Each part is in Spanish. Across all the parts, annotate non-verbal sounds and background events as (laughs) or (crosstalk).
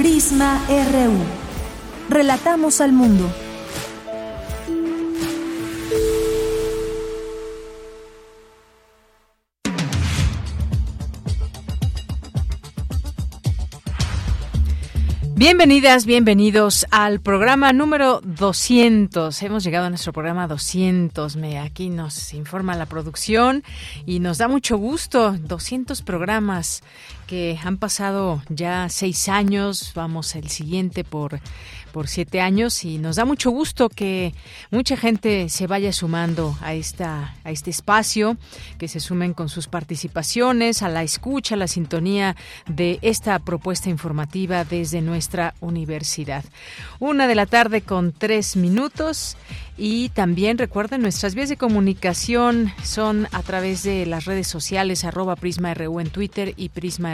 Prisma RU. Relatamos al mundo. Bienvenidas, bienvenidos al programa número 200. Hemos llegado a nuestro programa 200. Me, aquí nos informa la producción y nos da mucho gusto. 200 programas que han pasado ya seis años. Vamos el siguiente por por siete años y nos da mucho gusto que mucha gente se vaya sumando a esta a este espacio, que se sumen con sus participaciones, a la escucha, a la sintonía de esta propuesta informativa desde nuestra universidad. Una de la tarde con tres minutos y también recuerden, nuestras vías de comunicación son a través de las redes sociales, arroba PrismaRU en Twitter y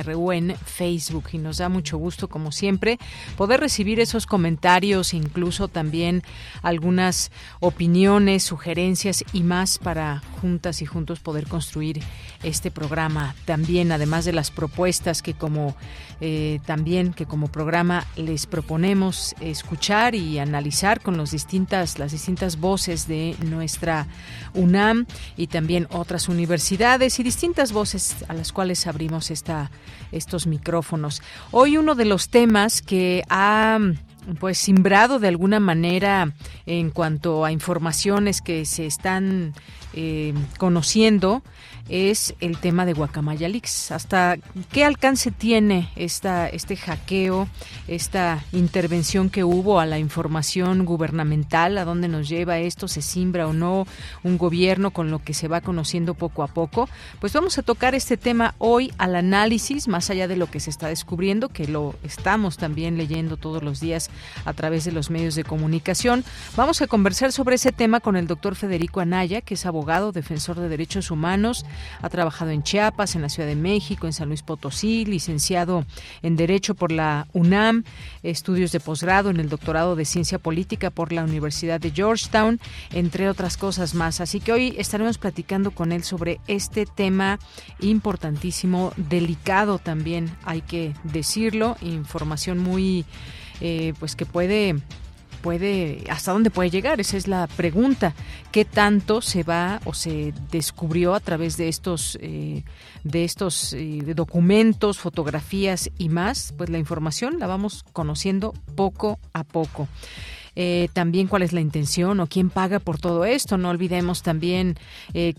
En Facebook. Y nos da mucho gusto, como siempre, poder recibir esos comentarios, incluso también algunas opiniones, sugerencias y más para juntas y juntos poder construir este programa. También, además de las propuestas que como eh, también que como programa les proponemos escuchar y analizar con los distintas, las distintas voces de nuestra UNAM y también otras universidades y distintas voces a las cuales abrimos esta, estos micrófonos. Hoy uno de los temas que ha pues simbrado de alguna manera en cuanto a informaciones que se están eh, conociendo es el tema de Guacamaya. ¿Hasta qué alcance tiene esta, este hackeo, esta intervención que hubo a la información gubernamental? ¿A dónde nos lleva esto? ¿Se simbra o no un gobierno con lo que se va conociendo poco a poco? Pues vamos a tocar este tema hoy al análisis, más allá de lo que se está descubriendo, que lo estamos también leyendo todos los días a través de los medios de comunicación. Vamos a conversar sobre ese tema con el doctor Federico Anaya, que es abogado, defensor de derechos humanos, ha trabajado en Chiapas, en la Ciudad de México, en San Luis Potosí, licenciado en Derecho por la UNAM, estudios de posgrado en el doctorado de Ciencia Política por la Universidad de Georgetown, entre otras cosas más. Así que hoy estaremos platicando con él sobre este tema importantísimo, delicado también, hay que decirlo, información muy, eh, pues que puede puede, hasta dónde puede llegar? Esa es la pregunta. ¿Qué tanto se va o se descubrió a través de estos, eh, de estos eh, documentos, fotografías y más? Pues la información la vamos conociendo poco a poco. Eh, también cuál es la intención o quién paga por todo esto. No olvidemos también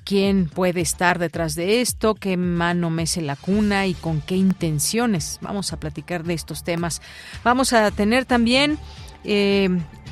quién puede estar detrás de esto, qué mano mece la cuna y con qué intenciones. Vamos a platicar de estos temas. Vamos a tener también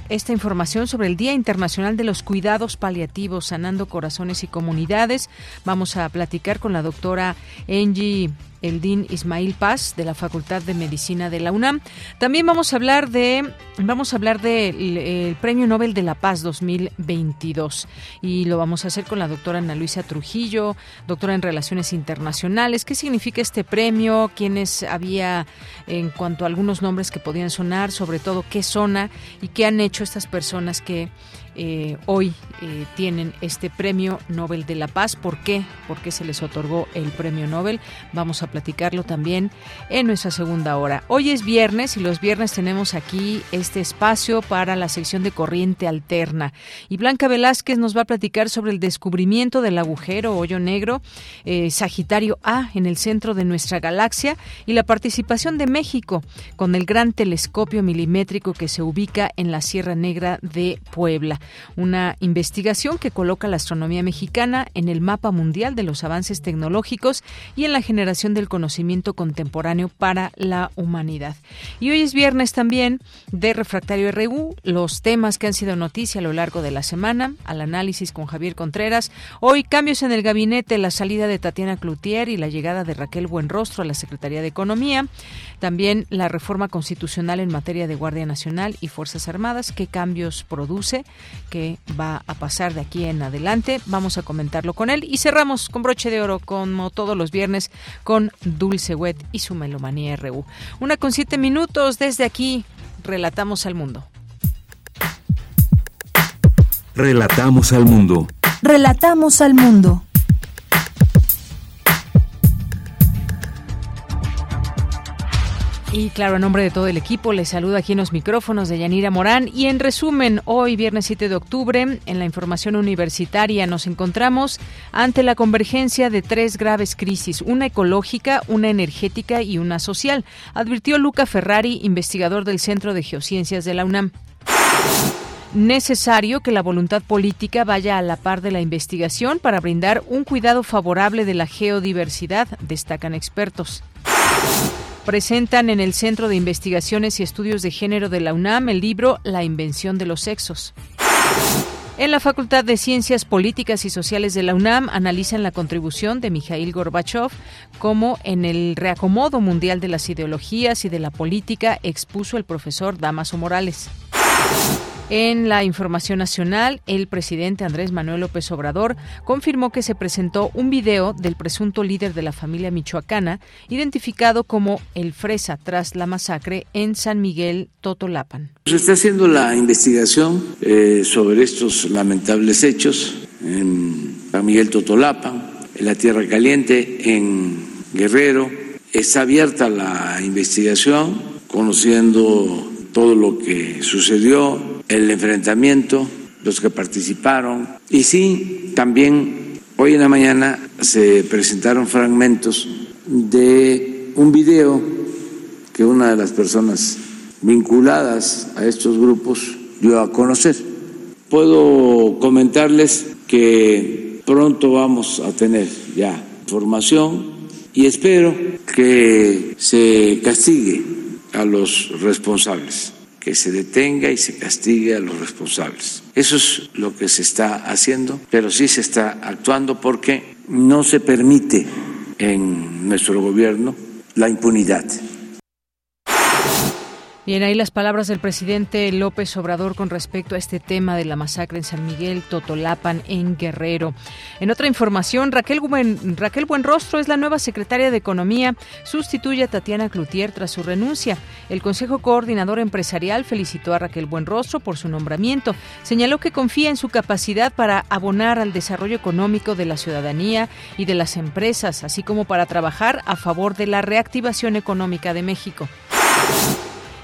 esta información sobre el Día Internacional de los Cuidados Paliativos, Sanando Corazones y Comunidades. Vamos a platicar con la doctora Angie el DIN Ismail Paz de la Facultad de Medicina de la UNAM. También vamos a hablar de vamos a hablar del Premio Nobel de la Paz 2022 y lo vamos a hacer con la doctora Ana Luisa Trujillo, doctora en Relaciones Internacionales. ¿Qué significa este premio? ¿Quiénes había en cuanto a algunos nombres que podían sonar, sobre todo qué zona y qué han hecho estas personas que eh, hoy eh, tienen este premio Nobel de la Paz. ¿Por qué? ¿Por qué se les otorgó el premio Nobel? Vamos a platicarlo también en nuestra segunda hora. Hoy es viernes y los viernes tenemos aquí este espacio para la sección de corriente alterna. Y Blanca Velázquez nos va a platicar sobre el descubrimiento del agujero hoyo negro eh, Sagitario A en el centro de nuestra galaxia y la participación de México con el gran telescopio milimétrico que se ubica en la Sierra Negra de Puebla. Una investigación que coloca la astronomía mexicana en el mapa mundial de los avances tecnológicos y en la generación del conocimiento contemporáneo para la humanidad. Y hoy es viernes también de Refractario RU, los temas que han sido noticia a lo largo de la semana, al análisis con Javier Contreras. Hoy cambios en el gabinete, la salida de Tatiana Cloutier y la llegada de Raquel Buenrostro a la Secretaría de Economía. También la reforma constitucional en materia de Guardia Nacional y Fuerzas Armadas, qué cambios produce, qué va a pasar de aquí en adelante. Vamos a comentarlo con él y cerramos con broche de oro, como todos los viernes, con Dulce Wet y su Melomanía RU. Una con siete minutos desde aquí, relatamos al mundo. Relatamos al mundo. Relatamos al mundo. Y claro, a nombre de todo el equipo, les saluda aquí en los micrófonos de Yanira Morán. Y en resumen, hoy, viernes 7 de octubre, en la información universitaria nos encontramos ante la convergencia de tres graves crisis, una ecológica, una energética y una social, advirtió Luca Ferrari, investigador del Centro de Geociencias de la UNAM necesario que la voluntad política vaya a la par de la investigación para brindar un cuidado favorable de la geodiversidad, destacan expertos presentan en el Centro de Investigaciones y Estudios de Género de la UNAM el libro La invención de los sexos. En la Facultad de Ciencias Políticas y Sociales de la UNAM analizan la contribución de Mikhail Gorbachev como en el reacomodo mundial de las ideologías y de la política expuso el profesor Damaso Morales. En la información nacional, el presidente Andrés Manuel López Obrador confirmó que se presentó un video del presunto líder de la familia michoacana, identificado como el Fresa tras la masacre en San Miguel Totolapan. Se está haciendo la investigación eh, sobre estos lamentables hechos en San Miguel Totolapan, en la Tierra Caliente, en Guerrero. Está abierta la investigación, conociendo todo lo que sucedió el enfrentamiento, los que participaron. Y sí, también hoy en la mañana se presentaron fragmentos de un video que una de las personas vinculadas a estos grupos dio a conocer. Puedo comentarles que pronto vamos a tener ya información y espero que se castigue a los responsables que se detenga y se castigue a los responsables. Eso es lo que se está haciendo, pero sí se está actuando porque no se permite en nuestro gobierno la impunidad. Bien, ahí las palabras del presidente López Obrador con respecto a este tema de la masacre en San Miguel Totolapan en Guerrero. En otra información, Raquel, Raquel Buenrostro es la nueva secretaria de Economía, sustituye a Tatiana Cloutier tras su renuncia. El Consejo Coordinador Empresarial felicitó a Raquel Buenrostro por su nombramiento. Señaló que confía en su capacidad para abonar al desarrollo económico de la ciudadanía y de las empresas, así como para trabajar a favor de la reactivación económica de México.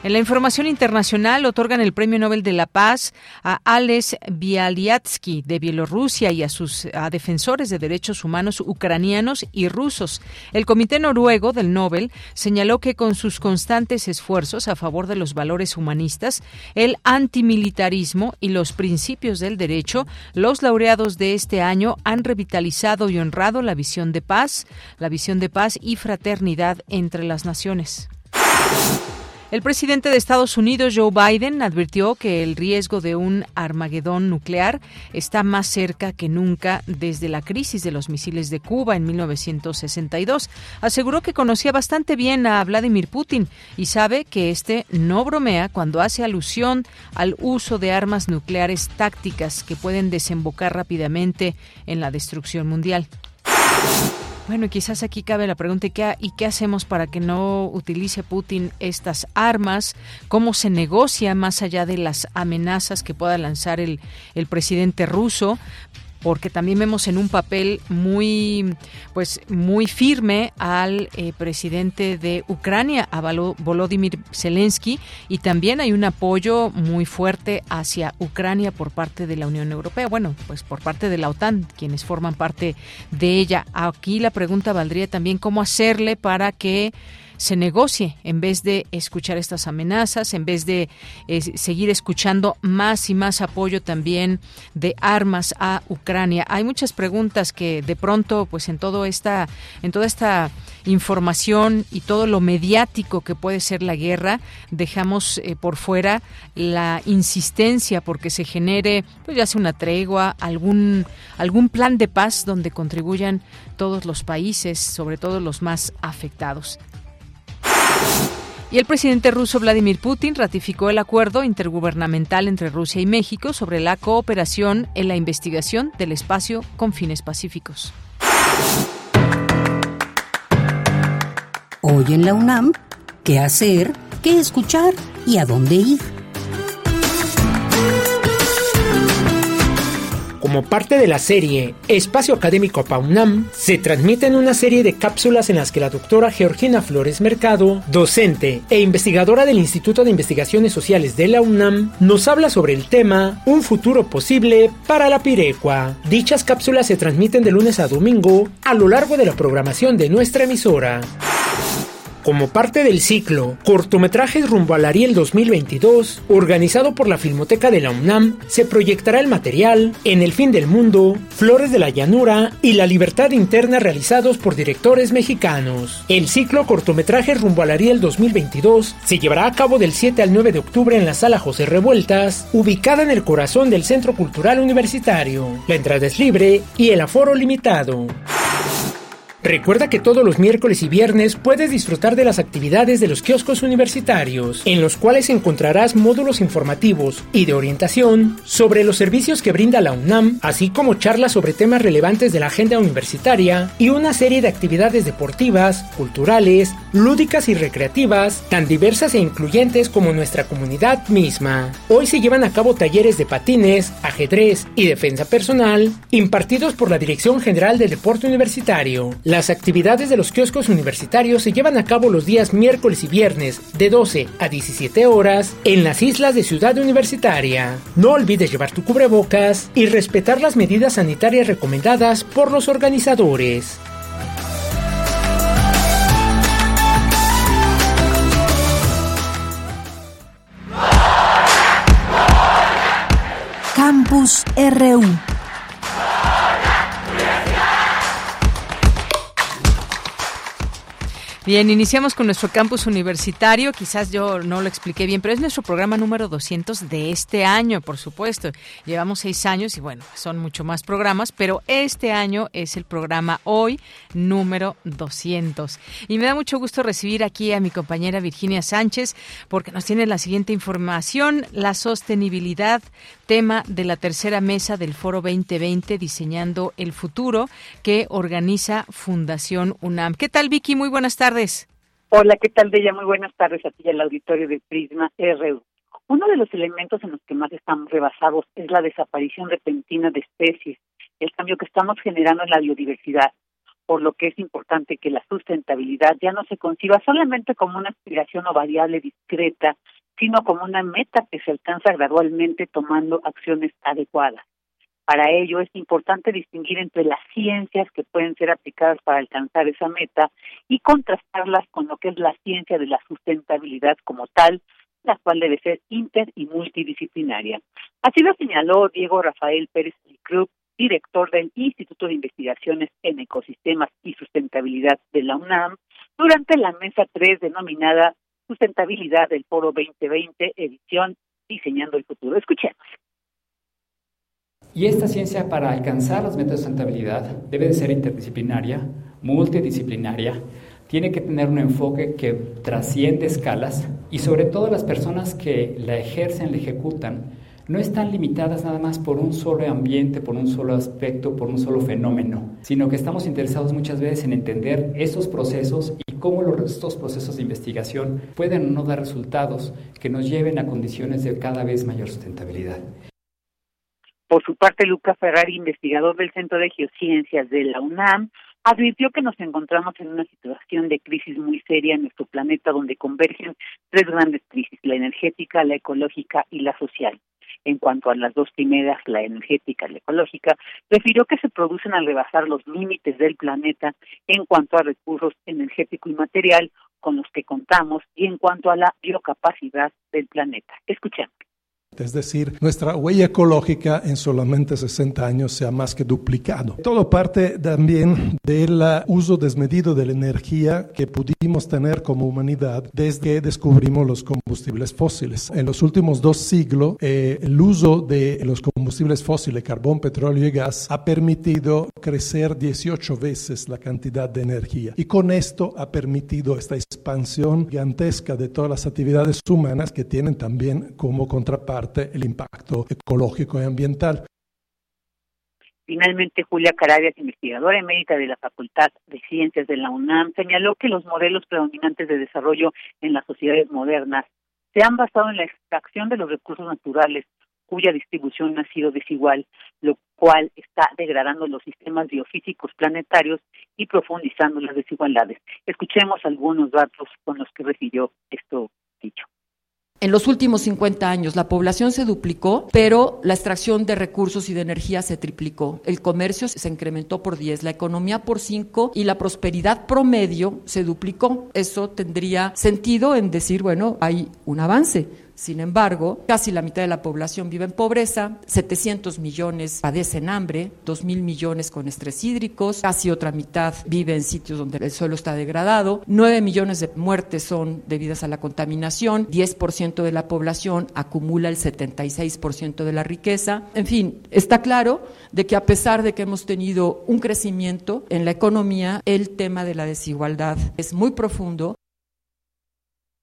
En la información internacional otorgan el Premio Nobel de la Paz a Alex Bialyatsky de Bielorrusia y a sus defensores de derechos humanos ucranianos y rusos. El Comité Noruego del Nobel señaló que con sus constantes esfuerzos a favor de los valores humanistas, el antimilitarismo y los principios del derecho, los laureados de este año han revitalizado y honrado la visión de paz, la visión de paz y fraternidad entre las naciones. El presidente de Estados Unidos, Joe Biden, advirtió que el riesgo de un Armagedón nuclear está más cerca que nunca desde la crisis de los misiles de Cuba en 1962. Aseguró que conocía bastante bien a Vladimir Putin y sabe que este no bromea cuando hace alusión al uso de armas nucleares tácticas que pueden desembocar rápidamente en la destrucción mundial. Bueno, quizás aquí cabe la pregunta, ¿y qué, ¿y qué hacemos para que no utilice Putin estas armas? ¿Cómo se negocia más allá de las amenazas que pueda lanzar el, el presidente ruso? Porque también vemos en un papel muy pues muy firme al eh, presidente de Ucrania, a Volodymyr Zelensky, y también hay un apoyo muy fuerte hacia Ucrania por parte de la Unión Europea, bueno, pues por parte de la OTAN, quienes forman parte de ella. Aquí la pregunta valdría también cómo hacerle para que se negocie en vez de escuchar estas amenazas, en vez de eh, seguir escuchando más y más apoyo también de armas a Ucrania. Hay muchas preguntas que de pronto, pues en todo esta, en toda esta información y todo lo mediático que puede ser la guerra, dejamos eh, por fuera la insistencia porque se genere, pues ya sea una tregua, algún algún plan de paz donde contribuyan todos los países, sobre todo los más afectados. Y el presidente ruso Vladimir Putin ratificó el acuerdo intergubernamental entre Rusia y México sobre la cooperación en la investigación del espacio con fines pacíficos. Hoy en la UNAM, ¿qué hacer? ¿Qué escuchar? ¿Y a dónde ir? Como parte de la serie Espacio Académico PAUNAM, se transmiten una serie de cápsulas en las que la doctora Georgina Flores Mercado, docente e investigadora del Instituto de Investigaciones Sociales de la UNAM, nos habla sobre el tema Un futuro posible para la Pirecua. Dichas cápsulas se transmiten de lunes a domingo a lo largo de la programación de nuestra emisora. Como parte del ciclo Cortometrajes rumbo al Ariel 2022, organizado por la Filmoteca de la UNAM, se proyectará el material En el fin del mundo, Flores de la Llanura y La Libertad Interna realizados por directores mexicanos. El ciclo Cortometrajes rumbo al Ariel 2022 se llevará a cabo del 7 al 9 de octubre en la Sala José Revueltas, ubicada en el corazón del Centro Cultural Universitario. La entrada es libre y el aforo limitado. Recuerda que todos los miércoles y viernes puedes disfrutar de las actividades de los kioscos universitarios, en los cuales encontrarás módulos informativos y de orientación sobre los servicios que brinda la UNAM, así como charlas sobre temas relevantes de la agenda universitaria y una serie de actividades deportivas, culturales, lúdicas y recreativas, tan diversas e incluyentes como nuestra comunidad misma. Hoy se llevan a cabo talleres de patines, ajedrez y defensa personal, impartidos por la Dirección General del Deporte Universitario las actividades de los kioscos universitarios se llevan a cabo los días miércoles y viernes de 12 a 17 horas en las islas de Ciudad Universitaria. No olvides llevar tu cubrebocas y respetar las medidas sanitarias recomendadas por los organizadores. Campus RU Bien, iniciamos con nuestro campus universitario. Quizás yo no lo expliqué bien, pero es nuestro programa número 200 de este año, por supuesto. Llevamos seis años y bueno, son mucho más programas, pero este año es el programa hoy número 200. Y me da mucho gusto recibir aquí a mi compañera Virginia Sánchez porque nos tiene la siguiente información, la sostenibilidad, tema de la tercera mesa del Foro 2020 Diseñando el Futuro que organiza Fundación UNAM. ¿Qué tal, Vicky? Muy buenas tardes. Hola, ¿qué tal, Bella? Muy buenas tardes a ti y al auditorio de Prisma RU. Uno de los elementos en los que más estamos rebasados es la desaparición repentina de especies, el cambio que estamos generando en la biodiversidad, por lo que es importante que la sustentabilidad ya no se conciba solamente como una aspiración o variable discreta, sino como una meta que se alcanza gradualmente tomando acciones adecuadas. Para ello es importante distinguir entre las ciencias que pueden ser aplicadas para alcanzar esa meta y contrastarlas con lo que es la ciencia de la sustentabilidad como tal, la cual debe ser inter y multidisciplinaria. Así lo señaló Diego Rafael Pérez Cruz, director del Instituto de Investigaciones en Ecosistemas y Sustentabilidad de la UNAM, durante la mesa 3 denominada Sustentabilidad del Foro 2020, edición Diseñando el Futuro. Escuchemos. Y esta ciencia para alcanzar los métodos de sustentabilidad debe de ser interdisciplinaria, multidisciplinaria, tiene que tener un enfoque que trasciende escalas y sobre todo las personas que la ejercen, la ejecutan, no están limitadas nada más por un solo ambiente, por un solo aspecto, por un solo fenómeno, sino que estamos interesados muchas veces en entender esos procesos y cómo los, estos procesos de investigación pueden o no dar resultados que nos lleven a condiciones de cada vez mayor sustentabilidad. Por su parte, Luca Ferrari, investigador del Centro de Geociencias de la UNAM, advirtió que nos encontramos en una situación de crisis muy seria en nuestro planeta donde convergen tres grandes crisis, la energética, la ecológica y la social. En cuanto a las dos primeras, la energética y la ecológica, refirió que se producen al rebasar los límites del planeta en cuanto a recursos energético y material, con los que contamos y en cuanto a la biocapacidad del planeta. Escuchemos. Es decir, nuestra huella ecológica en solamente 60 años se ha más que duplicado. Todo parte también del uso desmedido de la energía que pudimos tener como humanidad desde que descubrimos los combustibles fósiles. En los últimos dos siglos, eh, el uso de los combustibles fósiles, carbón, petróleo y gas, ha permitido crecer 18 veces la cantidad de energía. Y con esto ha permitido esta expansión gigantesca de todas las actividades humanas que tienen también como contraparte el impacto ecológico y ambiental. Finalmente, Julia Carabias, investigadora emérita de la Facultad de Ciencias de la UNAM, señaló que los modelos predominantes de desarrollo en las sociedades modernas se han basado en la extracción de los recursos naturales, cuya distribución ha sido desigual, lo cual está degradando los sistemas biofísicos planetarios y profundizando las desigualdades. Escuchemos algunos datos con los que recibió esto dicho. En los últimos 50 años la población se duplicó, pero la extracción de recursos y de energía se triplicó. El comercio se incrementó por 10, la economía por 5 y la prosperidad promedio se duplicó. Eso tendría sentido en decir, bueno, hay un avance sin embargo, casi la mitad de la población vive en pobreza, 700 millones padecen hambre, 2 mil millones con estrés hídricos, casi otra mitad vive en sitios donde el suelo está degradado, 9 millones de muertes son debidas a la contaminación, 10% de la población acumula el 76% de la riqueza. En fin, está claro de que a pesar de que hemos tenido un crecimiento en la economía, el tema de la desigualdad es muy profundo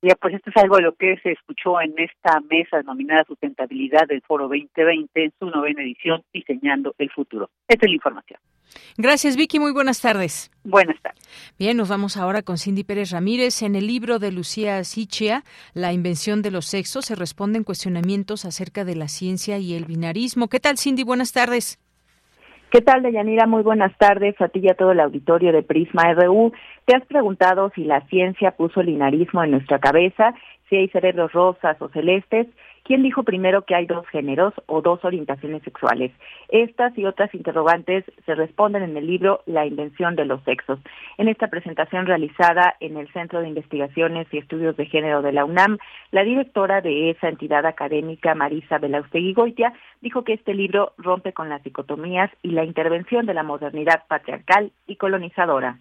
ya, pues esto es algo de lo que se escuchó en esta mesa denominada Sustentabilidad del Foro 2020 en su novena edición, Diseñando el Futuro. Esta es la información. Gracias, Vicky. Muy buenas tardes. Buenas tardes. Bien, nos vamos ahora con Cindy Pérez Ramírez. En el libro de Lucía Sichia, La invención de los sexos, se responden cuestionamientos acerca de la ciencia y el binarismo. ¿Qué tal, Cindy? Buenas tardes. ¿Qué tal, Deyanira? Muy buenas tardes a ti y a todo el auditorio de Prisma RU. Te has preguntado si la ciencia puso linarismo en nuestra cabeza, si hay cerebros rosas o celestes, ¿Quién dijo primero que hay dos géneros o dos orientaciones sexuales? Estas y otras interrogantes se responden en el libro La invención de los sexos. En esta presentación realizada en el Centro de Investigaciones y Estudios de Género de la UNAM, la directora de esa entidad académica, Marisa Belaustegui Goitia, dijo que este libro rompe con las dicotomías y la intervención de la modernidad patriarcal y colonizadora.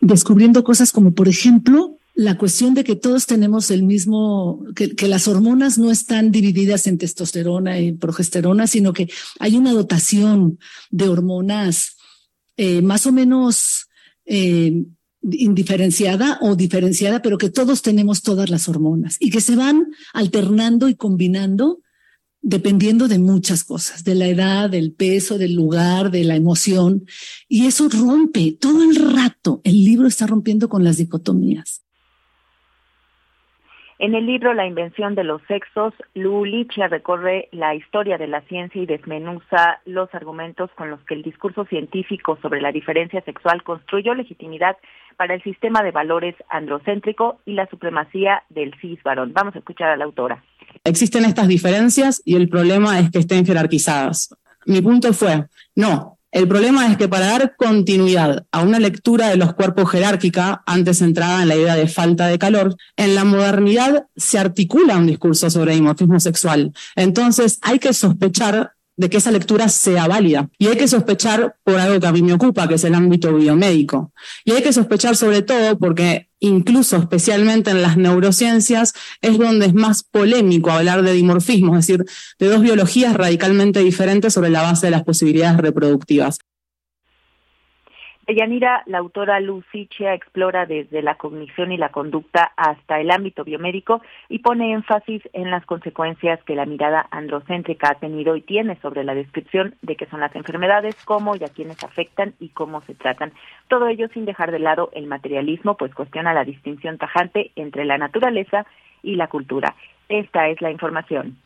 Descubriendo cosas como, por ejemplo, la cuestión de que todos tenemos el mismo, que, las hormonas no están divididas en testosterona y progesterona, sino que hay una dotación de hormonas eh, más o menos eh, indiferenciada o diferenciada, pero que todos tenemos todas las hormonas y que se van alternando y combinando dependiendo de muchas cosas, de la edad, del peso, del lugar, de la emoción. Y eso rompe todo el rato. El libro está rompiendo con las dicotomías. En el libro La invención de los sexos, Lu recorre la historia de la ciencia y desmenuza los argumentos con los que el discurso científico sobre la diferencia sexual construyó legitimidad para el sistema de valores androcéntrico y la supremacía del cis varón. Vamos a escuchar a la autora. Existen estas diferencias y el problema es que estén jerarquizadas. Mi punto fue, no, el problema es que para dar continuidad a una lectura de los cuerpos jerárquica, antes centrada en la idea de falta de calor, en la modernidad se articula un discurso sobre dimorfismo sexual. Entonces hay que sospechar de que esa lectura sea válida. Y hay que sospechar por algo que a mí me ocupa, que es el ámbito biomédico. Y hay que sospechar sobre todo porque incluso especialmente en las neurociencias es donde es más polémico hablar de dimorfismo, es decir, de dos biologías radicalmente diferentes sobre la base de las posibilidades reproductivas. Yanira, la autora Lucicia explora desde la cognición y la conducta hasta el ámbito biomédico y pone énfasis en las consecuencias que la mirada androcéntrica ha tenido y tiene sobre la descripción de qué son las enfermedades, cómo y a quiénes afectan y cómo se tratan. Todo ello sin dejar de lado el materialismo, pues cuestiona la distinción tajante entre la naturaleza y la cultura. Esta es la información.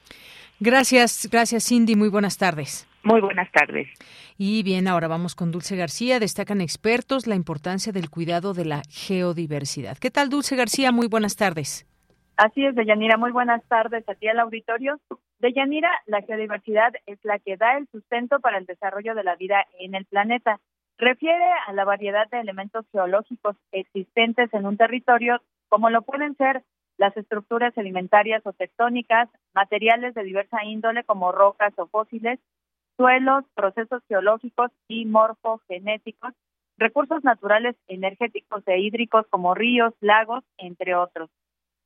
Gracias, gracias Cindy. Muy buenas tardes. Muy buenas tardes. Y bien, ahora vamos con Dulce García. Destacan expertos la importancia del cuidado de la geodiversidad. ¿Qué tal, Dulce García? Muy buenas tardes. Así es, Deyanira. Muy buenas tardes a ti al auditorio. Deyanira, la geodiversidad es la que da el sustento para el desarrollo de la vida en el planeta. Refiere a la variedad de elementos geológicos existentes en un territorio, como lo pueden ser las estructuras sedimentarias o tectónicas, materiales de diversa índole como rocas o fósiles, suelos, procesos geológicos y morfogenéticos, recursos naturales energéticos e hídricos como ríos, lagos, entre otros.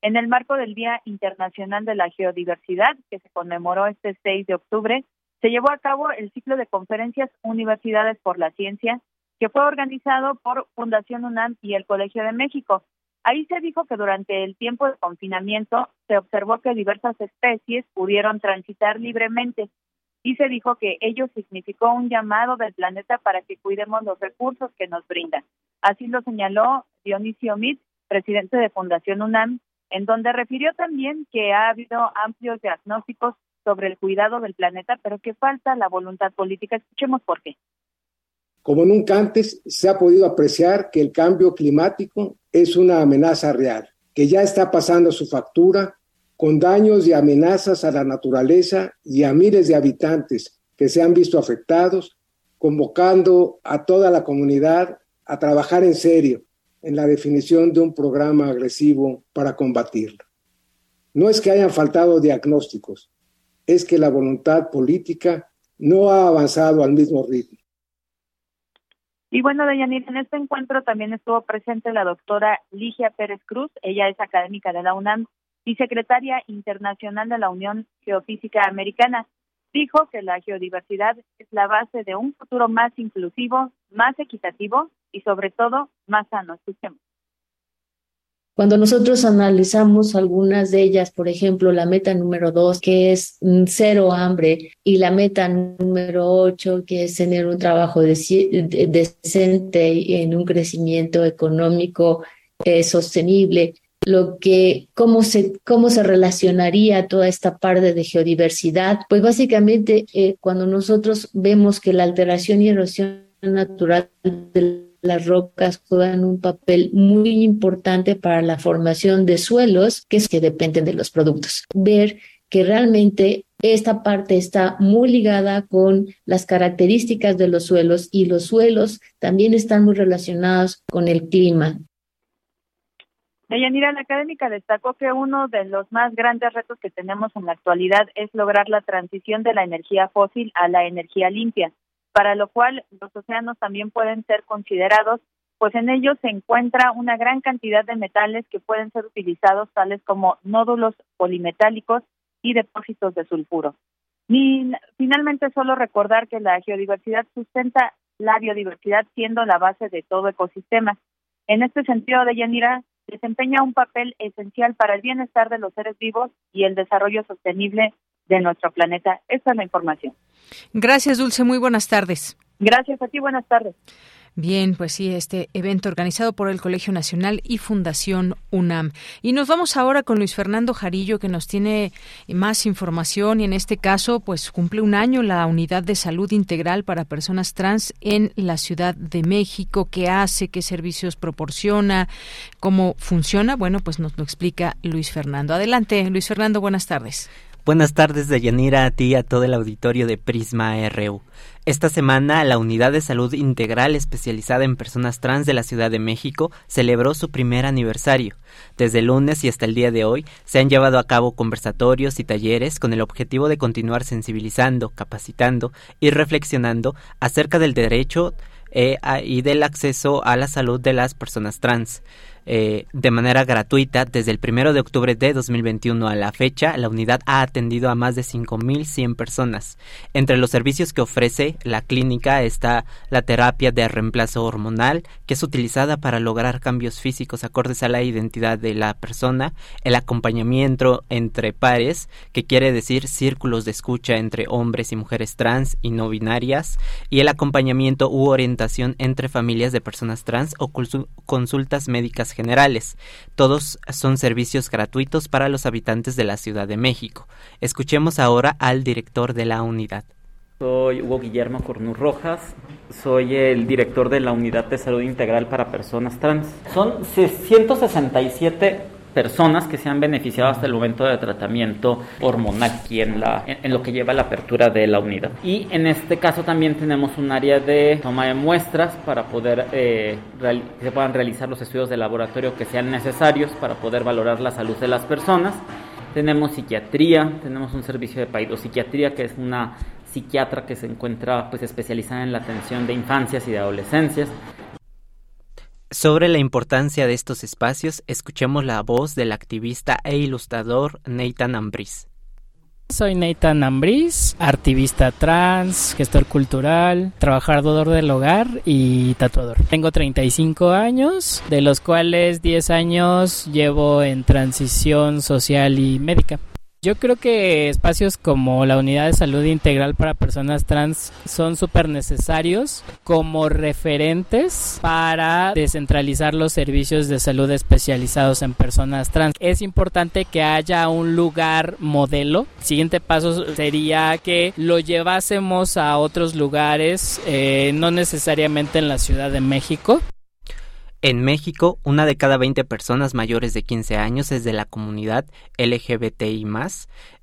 En el marco del Día Internacional de la Geodiversidad, que se conmemoró este 6 de octubre, se llevó a cabo el ciclo de conferencias Universidades por la Ciencia, que fue organizado por Fundación UNAM y el Colegio de México. Ahí se dijo que durante el tiempo de confinamiento se observó que diversas especies pudieron transitar libremente y se dijo que ello significó un llamado del planeta para que cuidemos los recursos que nos brindan. Así lo señaló Dionisio Mit, presidente de Fundación UNAM, en donde refirió también que ha habido amplios diagnósticos sobre el cuidado del planeta, pero que falta la voluntad política. Escuchemos por qué. Como nunca antes se ha podido apreciar que el cambio climático es una amenaza real, que ya está pasando su factura con daños y amenazas a la naturaleza y a miles de habitantes que se han visto afectados, convocando a toda la comunidad a trabajar en serio en la definición de un programa agresivo para combatirlo. No es que hayan faltado diagnósticos, es que la voluntad política no ha avanzado al mismo ritmo. Y bueno, Deyanir, en este encuentro también estuvo presente la doctora Ligia Pérez Cruz, ella es académica de la UNAM y secretaria internacional de la Unión Geofísica Americana. Dijo que la geodiversidad es la base de un futuro más inclusivo, más equitativo y sobre todo más sano. Escuchemos. Cuando nosotros analizamos algunas de ellas, por ejemplo, la meta número dos, que es cero hambre, y la meta número ocho, que es tener un trabajo decente en un crecimiento económico eh, sostenible, lo que, cómo se, cómo se relacionaría toda esta parte de geodiversidad, pues básicamente eh, cuando nosotros vemos que la alteración y erosión natural del las rocas juegan un papel muy importante para la formación de suelos que, que dependen de los productos. Ver que realmente esta parte está muy ligada con las características de los suelos y los suelos también están muy relacionados con el clima. Deyanira, la académica destacó que uno de los más grandes retos que tenemos en la actualidad es lograr la transición de la energía fósil a la energía limpia para lo cual los océanos también pueden ser considerados, pues en ellos se encuentra una gran cantidad de metales que pueden ser utilizados, tales como nódulos polimetálicos y depósitos de sulfuro. Y finalmente, solo recordar que la geodiversidad sustenta la biodiversidad siendo la base de todo ecosistema. En este sentido, Deyanira desempeña un papel esencial para el bienestar de los seres vivos y el desarrollo sostenible de nuestro planeta. Esta es la información. Gracias, Dulce. Muy buenas tardes. Gracias a ti. Buenas tardes. Bien, pues sí, este evento organizado por el Colegio Nacional y Fundación UNAM. Y nos vamos ahora con Luis Fernando Jarillo, que nos tiene más información y en este caso, pues cumple un año la unidad de salud integral para personas trans en la Ciudad de México. ¿Qué hace? ¿Qué servicios proporciona? ¿Cómo funciona? Bueno, pues nos lo explica Luis Fernando. Adelante, Luis Fernando, buenas tardes. Buenas tardes, Deyanira, a ti y a todo el auditorio de Prisma RU. Esta semana, la Unidad de Salud Integral especializada en personas trans de la Ciudad de México celebró su primer aniversario. Desde el lunes y hasta el día de hoy se han llevado a cabo conversatorios y talleres con el objetivo de continuar sensibilizando, capacitando y reflexionando acerca del derecho eh, y del acceso a la salud de las personas trans. Eh, de manera gratuita desde el 1 de octubre de 2021 a la fecha, la unidad ha atendido a más de 5.100 personas. Entre los servicios que ofrece la clínica está la terapia de reemplazo hormonal, que es utilizada para lograr cambios físicos acordes a la identidad de la persona, el acompañamiento entre pares, que quiere decir círculos de escucha entre hombres y mujeres trans y no binarias, y el acompañamiento u orientación entre familias de personas trans o consultas médicas generales. Todos son servicios gratuitos para los habitantes de la Ciudad de México. Escuchemos ahora al director de la unidad. Soy Hugo Guillermo Cornú Rojas, soy el director de la Unidad de Salud Integral para Personas Trans. Son 167 personas que se han beneficiado hasta el momento de tratamiento hormonal aquí en, la, en, lo que lleva la apertura de la unidad. Y en este caso también tenemos un área de toma de muestras para poder eh, que se puedan realizar los estudios de laboratorio que sean necesarios para poder valorar la salud de las personas. Tenemos psiquiatría, tenemos un servicio de paidopsiquiatría que es una psiquiatra que se encuentra pues especializada en la atención de infancias y de adolescencias. Sobre la importancia de estos espacios, escuchemos la voz del activista e ilustrador Nathan Ambris. Soy Nathan Ambris, activista trans, gestor cultural, trabajador del hogar y tatuador. Tengo 35 años, de los cuales 10 años llevo en transición social y médica. Yo creo que espacios como la unidad de salud integral para personas trans son súper necesarios como referentes para descentralizar los servicios de salud especializados en personas trans. Es importante que haya un lugar modelo. El siguiente paso sería que lo llevásemos a otros lugares, eh, no necesariamente en la Ciudad de México, en México, una de cada 20 personas mayores de 15 años es de la comunidad LGBTI+,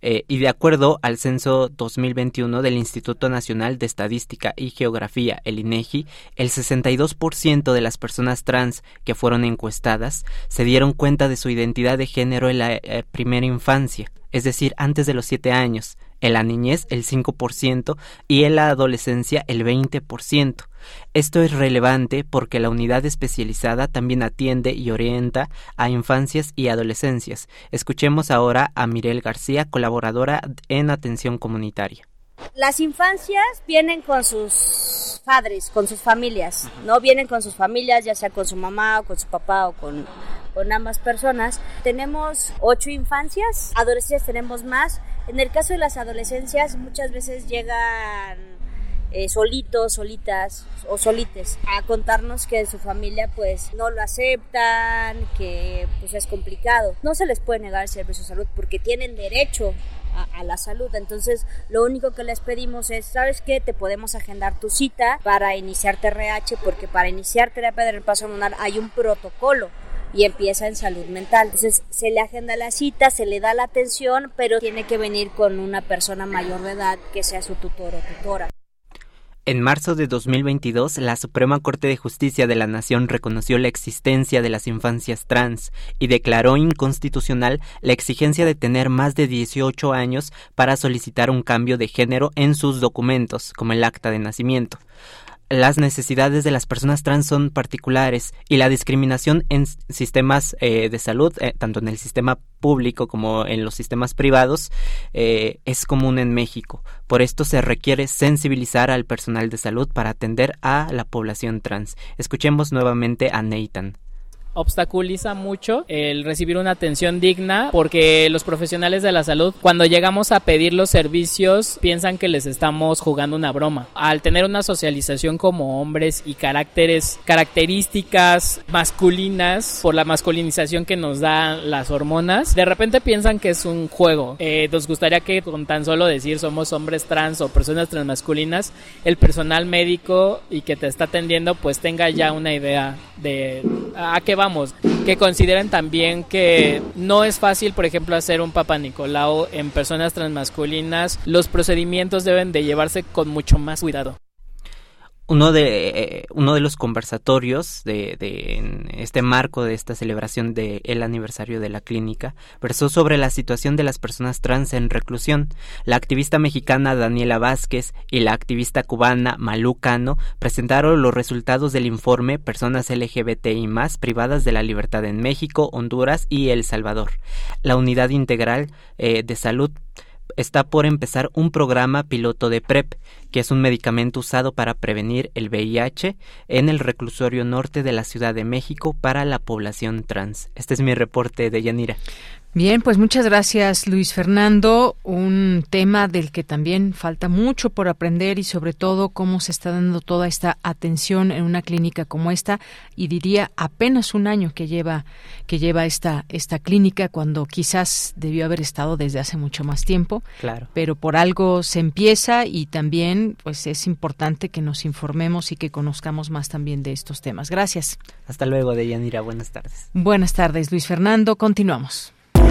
eh, y de acuerdo al censo 2021 del Instituto Nacional de Estadística y Geografía, el INEGI, el 62% de las personas trans que fueron encuestadas se dieron cuenta de su identidad de género en la eh, primera infancia, es decir, antes de los 7 años, en la niñez el 5% y en la adolescencia el 20%. Esto es relevante porque la unidad especializada también atiende y orienta a infancias y adolescencias. Escuchemos ahora a Mirel García, colaboradora en atención comunitaria. Las infancias vienen con sus padres, con sus familias, ¿no? Vienen con sus familias, ya sea con su mamá o con su papá o con, con ambas personas. Tenemos ocho infancias, adolescencias tenemos más. En el caso de las adolescencias, muchas veces llegan eh, solitos, solitas o solites a contarnos que su familia pues no lo aceptan, que pues es complicado. No se les puede negar el servicio de salud porque tienen derecho a, la salud. Entonces, lo único que les pedimos es, ¿sabes qué? Te podemos agendar tu cita para iniciar TRH, porque para iniciar terapia de repaso hormonal hay un protocolo y empieza en salud mental. Entonces, se le agenda la cita, se le da la atención, pero tiene que venir con una persona mayor de edad que sea su tutor o tutora. En marzo de 2022, la Suprema Corte de Justicia de la Nación reconoció la existencia de las infancias trans y declaró inconstitucional la exigencia de tener más de 18 años para solicitar un cambio de género en sus documentos, como el acta de nacimiento las necesidades de las personas trans son particulares y la discriminación en sistemas eh, de salud, eh, tanto en el sistema público como en los sistemas privados, eh, es común en México. Por esto se requiere sensibilizar al personal de salud para atender a la población trans. Escuchemos nuevamente a Nathan obstaculiza mucho el recibir una atención digna porque los profesionales de la salud cuando llegamos a pedir los servicios piensan que les estamos jugando una broma. Al tener una socialización como hombres y caracteres, características masculinas por la masculinización que nos dan las hormonas, de repente piensan que es un juego. Eh, nos gustaría que con tan solo decir somos hombres trans o personas transmasculinas, el personal médico y que te está atendiendo pues tenga ya una idea de a qué vamos, que consideren también que no es fácil, por ejemplo, hacer un Papa Nicolau en personas transmasculinas. Los procedimientos deben de llevarse con mucho más cuidado uno de, eh, uno de los conversatorios de, en este marco de esta celebración del aniversario de la clínica versó sobre la situación de las personas trans en reclusión. La activista mexicana Daniela Vázquez y la activista cubana Malú Cano presentaron los resultados del informe Personas LGBTI más privadas de la libertad en México, Honduras y El Salvador. La unidad integral eh, de salud está por empezar un programa piloto de PrEP, que es un medicamento usado para prevenir el VIH en el reclusorio norte de la Ciudad de México para la población trans. Este es mi reporte de Yanira. Bien, pues muchas gracias Luis Fernando. Un tema del que también falta mucho por aprender y sobre todo cómo se está dando toda esta atención en una clínica como esta y diría apenas un año que lleva que lleva esta esta clínica cuando quizás debió haber estado desde hace mucho más tiempo. Claro. Pero por algo se empieza y también pues es importante que nos informemos y que conozcamos más también de estos temas. Gracias. Hasta luego, Deyanira. Buenas tardes. Buenas tardes, Luis Fernando. Continuamos.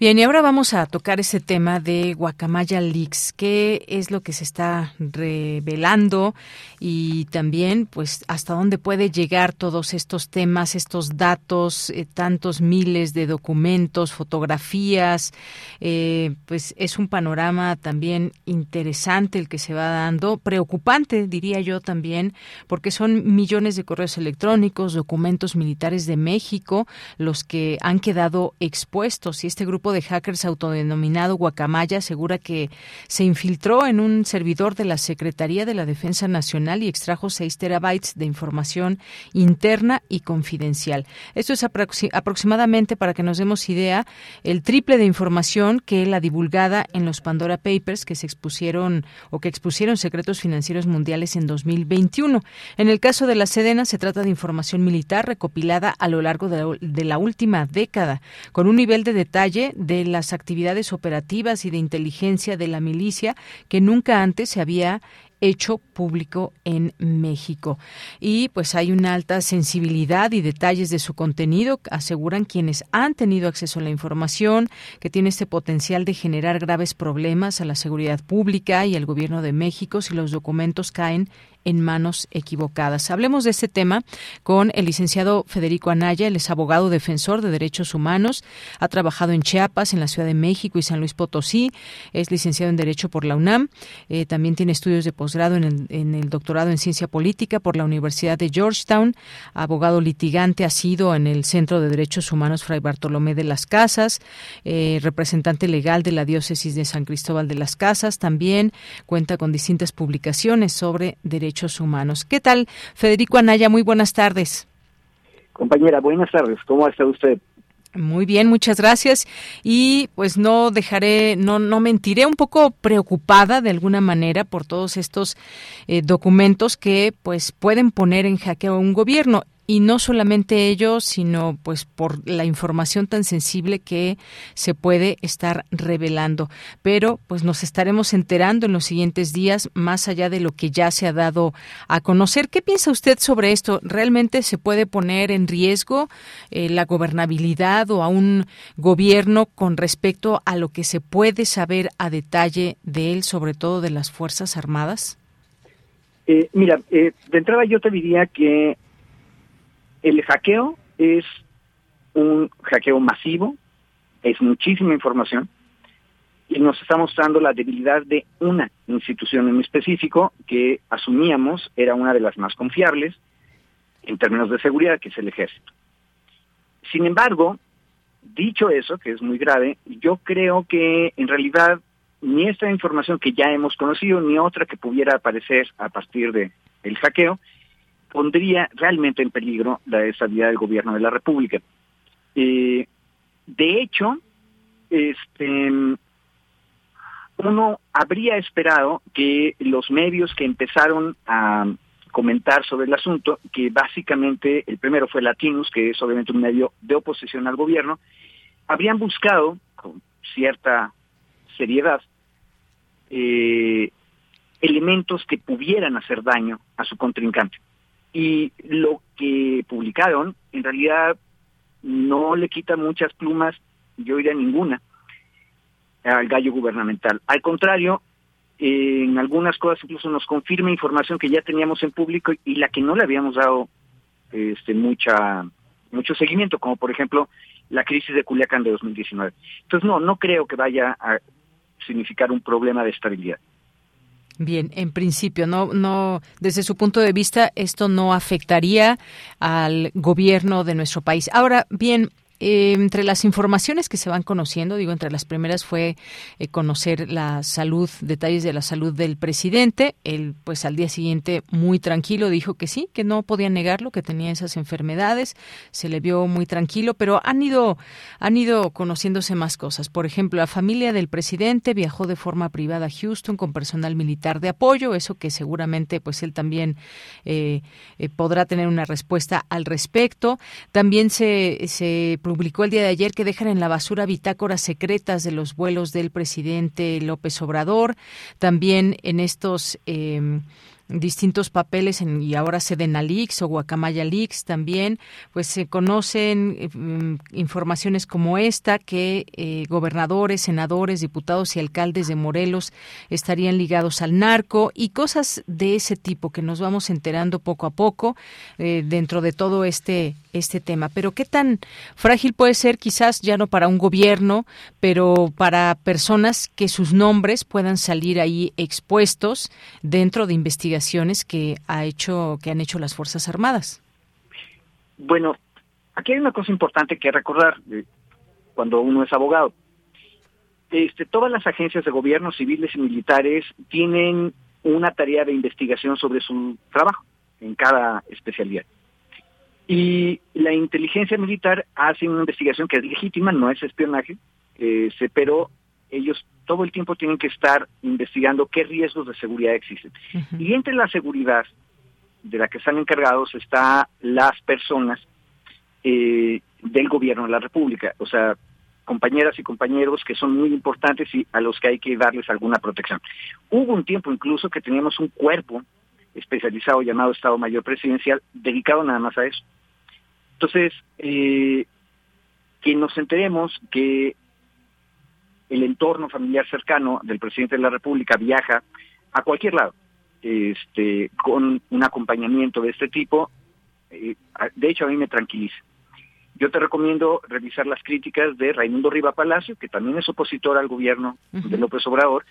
Bien, y ahora vamos a tocar ese tema de Guacamaya Leaks, qué es lo que se está revelando y también, pues, hasta dónde puede llegar todos estos temas, estos datos, eh, tantos miles de documentos, fotografías, eh, pues es un panorama también interesante el que se va dando, preocupante, diría yo también, porque son millones de correos electrónicos, documentos militares de México, los que han quedado expuestos. Y este grupo de hackers autodenominado Guacamaya asegura que se infiltró en un servidor de la Secretaría de la Defensa Nacional y extrajo 6 terabytes de información interna y confidencial. Esto es aproximadamente, para que nos demos idea, el triple de información que la divulgada en los Pandora Papers que se expusieron o que expusieron secretos financieros mundiales en 2021. En el caso de la Sedena se trata de información militar recopilada a lo largo de la última década, con un nivel de detalle de las actividades operativas y de inteligencia de la milicia que nunca antes se había hecho público en México. Y pues hay una alta sensibilidad y detalles de su contenido, aseguran quienes han tenido acceso a la información, que tiene este potencial de generar graves problemas a la seguridad pública y al gobierno de México si los documentos caen en manos equivocadas. Hablemos de este tema con el licenciado Federico Anaya, él es abogado defensor de derechos humanos, ha trabajado en Chiapas, en la Ciudad de México y San Luis Potosí, es licenciado en Derecho por la UNAM, eh, también tiene estudios de posgrado en el, doctorado en Ciencia Política por la Universidad de Georgetown, abogado litigante, ha sido en el Centro de Derechos Humanos Fray Bartolomé de las Casas, eh, representante legal de la Diócesis de San Cristóbal de las Casas, también cuenta con distintas publicaciones sobre derechos Humanos. ¿Qué tal, Federico Anaya? Muy buenas tardes. Compañera, buenas tardes. ¿Cómo está usted? Muy bien, muchas gracias. Y pues no dejaré, no, no mentiré, un poco preocupada de alguna manera por todos estos eh, documentos que pues pueden poner en jaque a un gobierno y no solamente ello, sino pues por la información tan sensible que se puede estar revelando. Pero pues nos estaremos enterando en los siguientes días más allá de lo que ya se ha dado a conocer. ¿Qué piensa usted sobre esto? ¿Realmente se puede poner en riesgo eh, la gobernabilidad o a un gobierno con respecto a lo que se puede saber a detalle de él, sobre todo de las Fuerzas Armadas? Eh, mira, eh, de entrada yo te diría que el hackeo es un hackeo masivo, es muchísima información y nos está mostrando la debilidad de una institución en específico que asumíamos era una de las más confiables en términos de seguridad, que es el ejército. Sin embargo, dicho eso, que es muy grave, yo creo que en realidad ni esta información que ya hemos conocido, ni otra que pudiera aparecer a partir de el hackeo, pondría realmente en peligro la estabilidad del gobierno de la República. Eh, de hecho, este, uno habría esperado que los medios que empezaron a comentar sobre el asunto, que básicamente el primero fue Latinus, que es obviamente un medio de oposición al gobierno, habrían buscado con cierta seriedad eh, elementos que pudieran hacer daño a su contrincante y lo que publicaron en realidad no le quita muchas plumas, yo diría ninguna, al gallo gubernamental. Al contrario, en algunas cosas incluso nos confirma información que ya teníamos en público y la que no le habíamos dado este mucha mucho seguimiento, como por ejemplo la crisis de Culiacán de 2019. Entonces no, no creo que vaya a significar un problema de estabilidad. Bien, en principio, no, no, desde su punto de vista, esto no afectaría al gobierno de nuestro país. Ahora, bien, eh, entre las informaciones que se van conociendo, digo, entre las primeras fue eh, conocer la salud, detalles de la salud del presidente. Él, pues al día siguiente, muy tranquilo, dijo que sí, que no podía negarlo, que tenía esas enfermedades. Se le vio muy tranquilo, pero han ido, han ido conociéndose más cosas. Por ejemplo, la familia del presidente viajó de forma privada a Houston con personal militar de apoyo, eso que seguramente, pues él también eh, podrá tener una respuesta al respecto. También se, se publicó el día de ayer que dejan en la basura bitácoras secretas de los vuelos del presidente López Obrador. También en estos eh, distintos papeles en, y ahora Sedena Leaks o Guacamaya Leaks también, pues se conocen eh, informaciones como esta que eh, gobernadores, senadores, diputados y alcaldes de Morelos estarían ligados al narco y cosas de ese tipo que nos vamos enterando poco a poco eh, dentro de todo este este tema. Pero qué tan frágil puede ser quizás ya no para un gobierno, pero para personas que sus nombres puedan salir ahí expuestos dentro de investigaciones que ha hecho que han hecho las fuerzas armadas. Bueno, aquí hay una cosa importante que recordar eh, cuando uno es abogado. Este, todas las agencias de gobierno, civiles y militares, tienen una tarea de investigación sobre su trabajo en cada especialidad. Y la inteligencia militar hace una investigación que es legítima, no es espionaje, eh, pero ellos todo el tiempo tienen que estar investigando qué riesgos de seguridad existen. Y entre la seguridad de la que están encargados está las personas eh, del gobierno de la República, o sea, compañeras y compañeros que son muy importantes y a los que hay que darles alguna protección. Hubo un tiempo incluso que teníamos un cuerpo especializado llamado Estado Mayor Presidencial dedicado nada más a eso. Entonces, eh, que nos enteremos que el entorno familiar cercano del presidente de la República viaja a cualquier lado, este, con un acompañamiento de este tipo, eh, de hecho a mí me tranquiliza. Yo te recomiendo revisar las críticas de Raimundo Riva Palacio, que también es opositor al gobierno de López Obrador,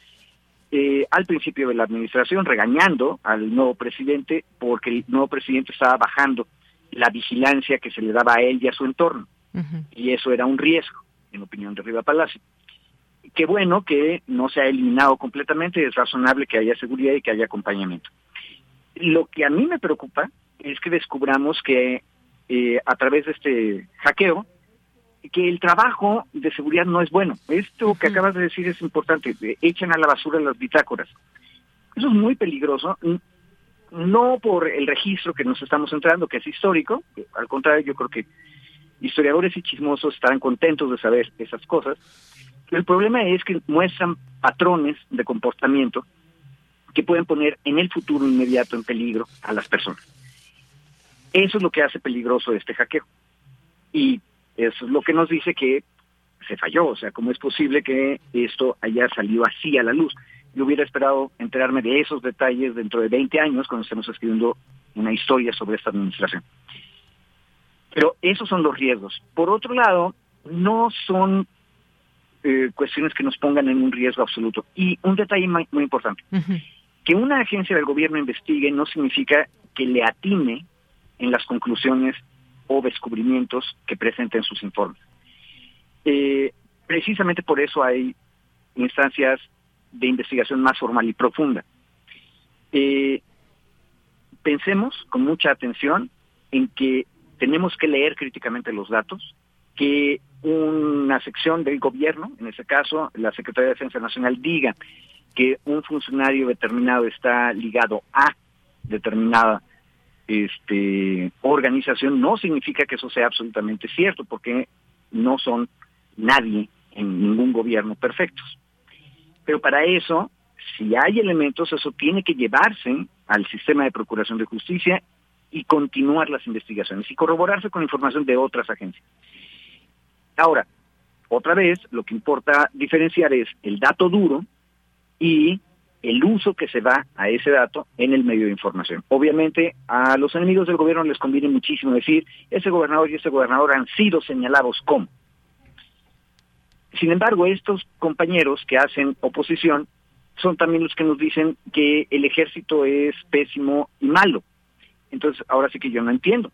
eh, al principio de la administración, regañando al nuevo presidente porque el nuevo presidente estaba bajando la vigilancia que se le daba a él y a su entorno. Y eso era un riesgo, en opinión de Riva Palacio qué bueno que no se ha eliminado completamente, es razonable que haya seguridad y que haya acompañamiento. Lo que a mí me preocupa es que descubramos que eh, a través de este hackeo, que el trabajo de seguridad no es bueno. Esto que acabas de decir es importante, echan a la basura las bitácoras. Eso es muy peligroso, no por el registro que nos estamos entrando, que es histórico, al contrario, yo creo que historiadores y chismosos estarán contentos de saber esas cosas, el problema es que muestran patrones de comportamiento que pueden poner en el futuro inmediato en peligro a las personas. Eso es lo que hace peligroso este hackeo. Y eso es lo que nos dice que se falló. O sea, ¿cómo es posible que esto haya salido así a la luz? Yo hubiera esperado enterarme de esos detalles dentro de 20 años cuando estemos escribiendo una historia sobre esta administración. Pero esos son los riesgos. Por otro lado, no son eh, cuestiones que nos pongan en un riesgo absoluto. Y un detalle muy, importante, que una agencia del gobierno investigue no significa que le atine en las conclusiones o descubrimientos que presenten sus informes. Eh, precisamente por eso hay instancias de investigación más formal y profunda. Eh, pensemos con mucha atención en que tenemos que leer críticamente los datos, que una sección del gobierno, en ese caso la Secretaría de Defensa Nacional, diga que un funcionario determinado está ligado a determinada este, organización, no significa que eso sea absolutamente cierto, porque no son nadie en ningún gobierno perfectos. Pero para eso, si hay elementos, eso tiene que llevarse al sistema de procuración de justicia y continuar las investigaciones y corroborarse con información de otras agencias. Ahora, otra vez, lo que importa diferenciar es el dato duro y el uso que se da a ese dato en el medio de información. Obviamente, a los enemigos del gobierno les conviene muchísimo decir, ese gobernador y ese gobernador han sido señalados como. Sin embargo, estos compañeros que hacen oposición son también los que nos dicen que el ejército es pésimo y malo. Entonces, ahora sí que yo no entiendo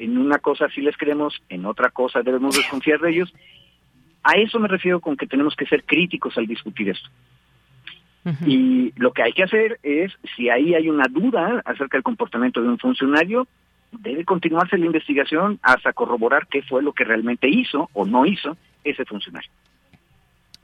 en una cosa sí les creemos, en otra cosa debemos desconfiar de ellos. A eso me refiero con que tenemos que ser críticos al discutir esto. Y lo que hay que hacer es, si ahí hay una duda acerca del comportamiento de un funcionario, debe continuarse la investigación hasta corroborar qué fue lo que realmente hizo o no hizo ese funcionario.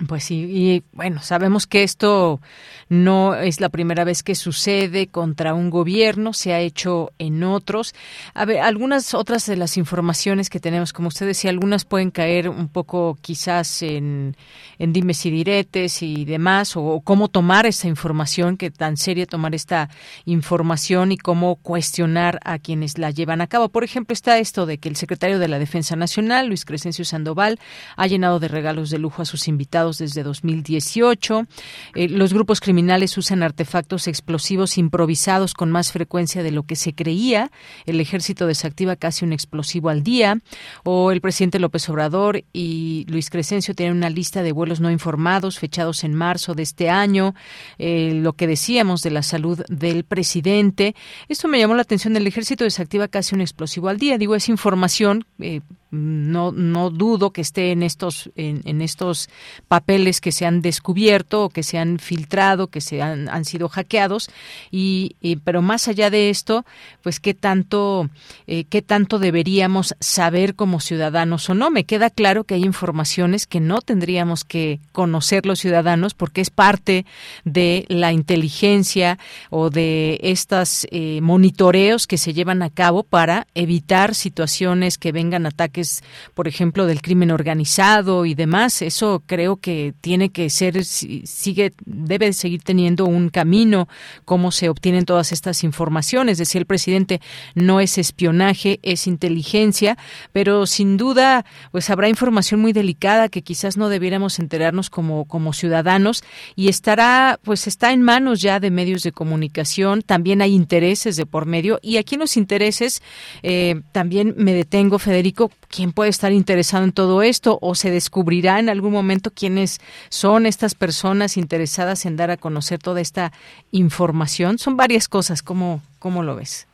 Pues sí, y bueno, sabemos que esto no es la primera vez que sucede contra un gobierno, se ha hecho en otros. A ver, algunas otras de las informaciones que tenemos, como usted decía, algunas pueden caer un poco quizás en, en dimes y diretes y demás, o, cómo tomar esta información, que tan seria tomar esta información y cómo cuestionar a quienes la llevan a cabo. Por ejemplo, está esto de que el secretario de la Defensa Nacional, Luis Crescencio Sandoval, ha llenado de regalos de lujo a sus invitados desde 2018. Eh, los grupos criminales usan artefactos explosivos improvisados con más frecuencia de lo que se creía. El ejército desactiva casi un explosivo al día. O el presidente López Obrador y Luis Crescencio tienen una lista de vuelos no informados fechados en marzo de este año. Eh, lo que decíamos de la salud del presidente. Esto me llamó la atención. El ejército desactiva casi un explosivo al día. Digo, es información. Eh, no, no dudo que esté en estos, en, estos papeles que se han descubierto o que se han filtrado, que se han, han sido hackeados, y, pero más allá de esto, pues qué tanto, eh, qué tanto deberíamos saber como ciudadanos o no. Me queda claro que hay informaciones que no tendríamos que conocer los ciudadanos porque es parte de la inteligencia o de estos eh, monitoreos que se llevan a cabo para evitar situaciones que vengan ataques por ejemplo, del crimen organizado y demás. Eso creo que tiene que ser, sigue, debe seguir teniendo un camino, cómo se obtienen todas estas informaciones. Decía el presidente, no es espionaje, es inteligencia, pero sin duda, pues habrá información muy delicada que quizás no debiéramos enterarnos como, como ciudadanos y estará, pues está en manos ya de medios de comunicación. También hay intereses de por medio y aquí en los intereses eh, también me detengo, Federico, quién puede estar interesado en todo esto o se descubrirá en algún momento quiénes son estas personas interesadas en dar a conocer toda esta información. Son varias cosas, ¿cómo, cómo lo ves?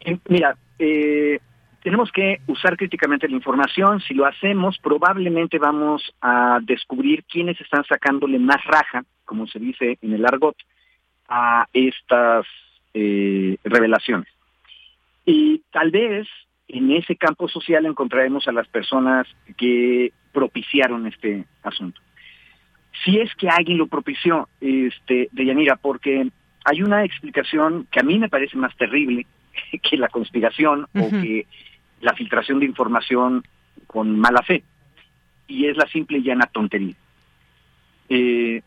Eh, mira, eh, tenemos que usar críticamente la información. Si lo hacemos, probablemente vamos a descubrir quiénes están sacándole más raja, como se dice en el argot, a estas eh, revelaciones. Y tal vez en ese campo social encontraremos a las personas que propiciaron este asunto. Si es que alguien lo propició, este, de Yanira, porque hay una explicación que a mí me parece más terrible (laughs) que la conspiración o que la filtración de información con mala fe, y es la simple y llana tontería. Eh,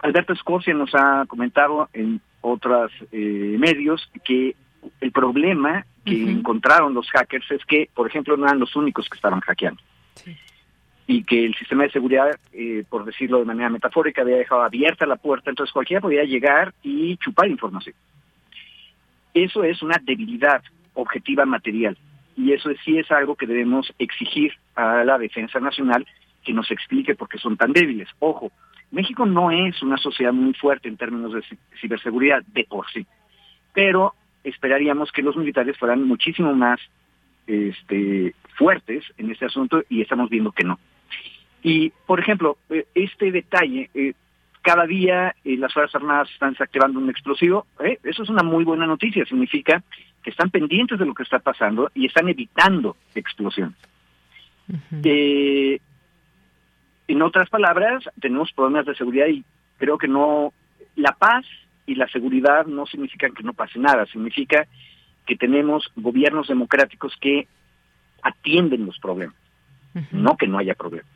Alberto Escocia nos ha comentado en otros eh, medios que el problema que encontraron los hackers es que, por ejemplo, no eran los únicos que estaban hackeando. Y que el sistema de seguridad, eh, por decirlo de manera metafórica, había dejado abierta la puerta, entonces cualquiera podía llegar y chupar información. Eso es una debilidad objetiva material. Y eso sí es algo que debemos exigir a la Defensa Nacional que nos explique por qué son tan débiles. Ojo, México no es una sociedad muy fuerte en términos de ciberseguridad de por sí, pero esperaríamos que los militares fueran muchísimo más este, fuertes en este asunto y estamos viendo que no. Y, por ejemplo, eh, este detalle, eh, cada día eh, las Fuerzas Armadas están desactivando un explosivo, eso es una muy buena noticia, significa que están pendientes de lo que está pasando y están evitando explosiones. en otras palabras, tenemos problemas de seguridad y creo que no, la paz y la seguridad no significa que no pase nada, significa que tenemos gobiernos democráticos que atienden los problemas, no que no haya problemas.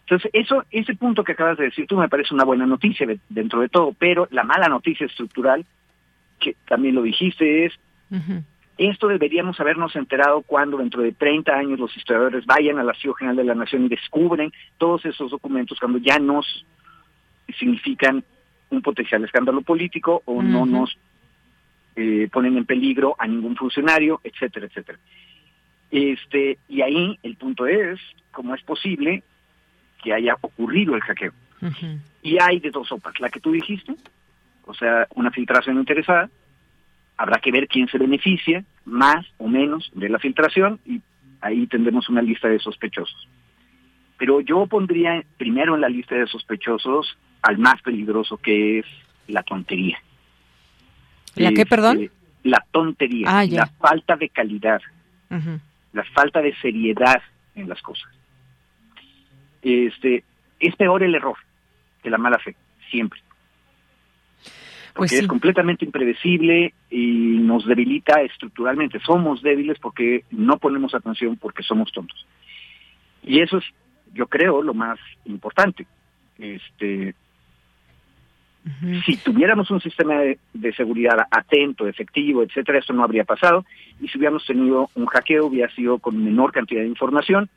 Entonces, eso, ese punto que acabas de decir tú me parece una buena noticia dentro de todo, pero la mala noticia estructural, que también lo dijiste, es esto deberíamos habernos enterado cuando dentro de 30 años los historiadores vayan al Archivo General de la Nación y descubren todos esos documentos cuando ya nos significan un potencial escándalo político o no nos eh, ponen en peligro a ningún funcionario, etcétera, etcétera. Este, y ahí el punto es cómo es posible que haya ocurrido el hackeo. Y hay de dos sopas, la que tú dijiste, o sea, una filtración interesada, habrá que ver quién se beneficia más o menos de la filtración y ahí tendremos una lista de sospechosos. Pero yo pondría primero en la lista de sospechosos al más peligroso que es la tontería. ¿La qué, perdón? Este, la tontería, Ah, la falta de calidad, la falta de seriedad en las cosas. Este, es peor el error que la mala fe, siempre. Porque Pues sí. es completamente impredecible y nos debilita estructuralmente. Somos débiles porque no ponemos atención porque somos tontos. Y eso es, yo creo, lo más importante. Este, si tuviéramos un sistema de, de seguridad atento, efectivo, etcétera, eso no habría pasado. Y si hubiéramos tenido un hackeo, hubiera sido con menor cantidad de información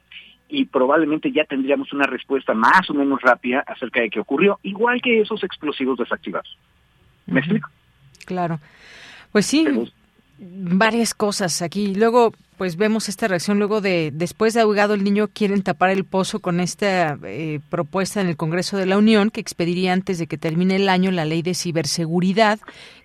y probablemente ya tendríamos una respuesta más o menos rápida acerca de qué ocurrió, igual que esos explosivos desactivados. ¿Me explico? Claro. Pues sí, varias cosas aquí. Luego, pues vemos esta reacción luego de, después de ahogado el niño, quieren tapar el pozo con esta eh, propuesta en el Congreso de la Unión que expediría antes de que termine el año la ley de ciberseguridad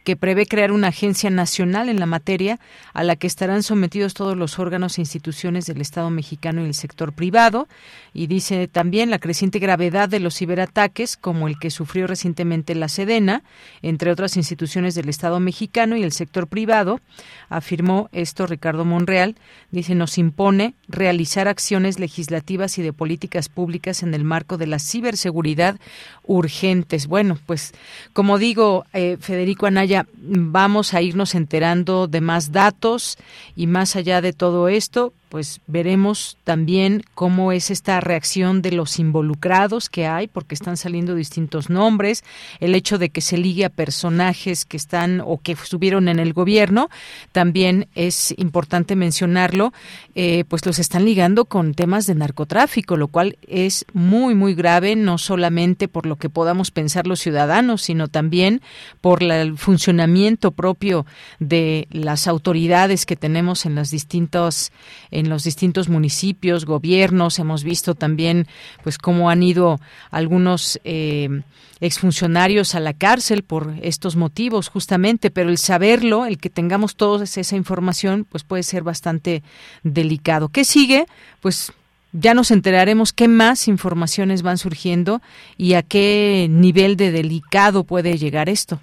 que prevé crear una agencia nacional en la materia a la que estarán sometidos todos los órganos e instituciones del Estado mexicano y el sector privado. Y dice también la creciente gravedad de los ciberataques, como el que sufrió recientemente la Sedena, entre otras instituciones del Estado mexicano y el sector privado, afirmó esto Ricardo Monreal, dice, nos impone realizar acciones legislativas y de políticas públicas en el marco de la ciberseguridad urgentes. Bueno, pues como digo, eh, Federico Anaya, vamos a irnos enterando de más datos y más allá de todo esto, pues veremos también cómo es esta reacción de los involucrados que hay, porque están saliendo distintos nombres, el hecho de que se ligue a personajes que están o que estuvieron en el gobierno, también es importante mencionarlo, eh, pues los están ligando con temas de narcotráfico, lo cual es muy, muy grave, no solamente por lo que podamos pensar los ciudadanos, sino también por el funcionamiento propio de las autoridades que tenemos en las distintos en los distintos municipios, gobiernos. Hemos visto también, pues, cómo han ido algunos eh, exfuncionarios a la cárcel por estos motivos, justamente. Pero el saberlo, el que tengamos toda esa información, pues puede ser bastante delicado. ¿Qué sigue? Pues ya nos enteraremos qué más informaciones van surgiendo y a qué nivel de delicado puede llegar esto.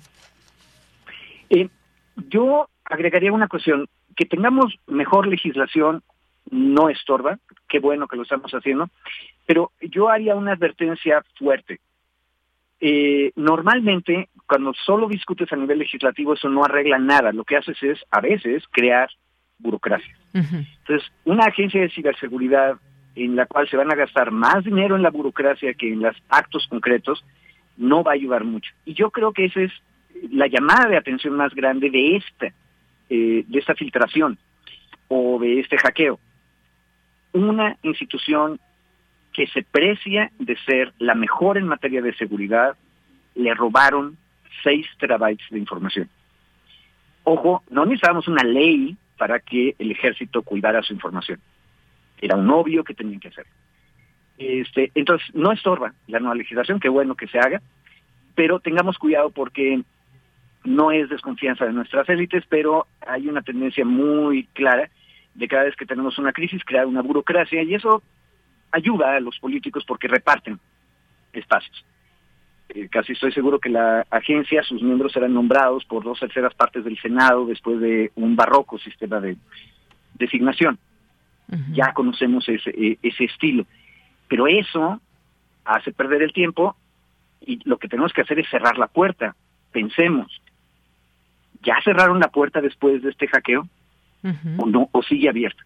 Eh, yo agregaría una cuestión, que tengamos mejor legislación no estorba, qué bueno que lo estamos haciendo, pero yo haría una advertencia fuerte. Eh, normalmente, cuando solo discutes a nivel legislativo, eso no arregla nada. Lo que haces es, a veces, crear burocracia. Entonces, una agencia de ciberseguridad en la cual se van a gastar más dinero en la burocracia que en los actos concretos, no va a ayudar mucho. Y yo creo que esa es la llamada de atención más grande de esta, eh, de esta filtración o de este hackeo. Una institución que se precia de ser la mejor en materia de seguridad, le robaron 6 terabytes de información. Ojo, no necesitábamos una ley para que el ejército cuidara su información. Era un obvio que tenían que hacer. Este, entonces, no estorba la nueva legislación, qué bueno que se haga, pero tengamos cuidado porque no es desconfianza de nuestras élites, pero hay una tendencia muy clara de cada vez que tenemos una crisis crear una burocracia y eso ayuda a los políticos porque reparten espacios. Eh, casi estoy seguro que la agencia, sus miembros serán nombrados por dos terceras partes del Senado después de un barroco sistema de designación. Ya conocemos ese, eh, ese estilo. Pero eso hace perder el tiempo y lo que tenemos que hacer es cerrar la puerta. Pensemos, ¿ya cerraron la puerta después de este hackeo o no o sigue abierta?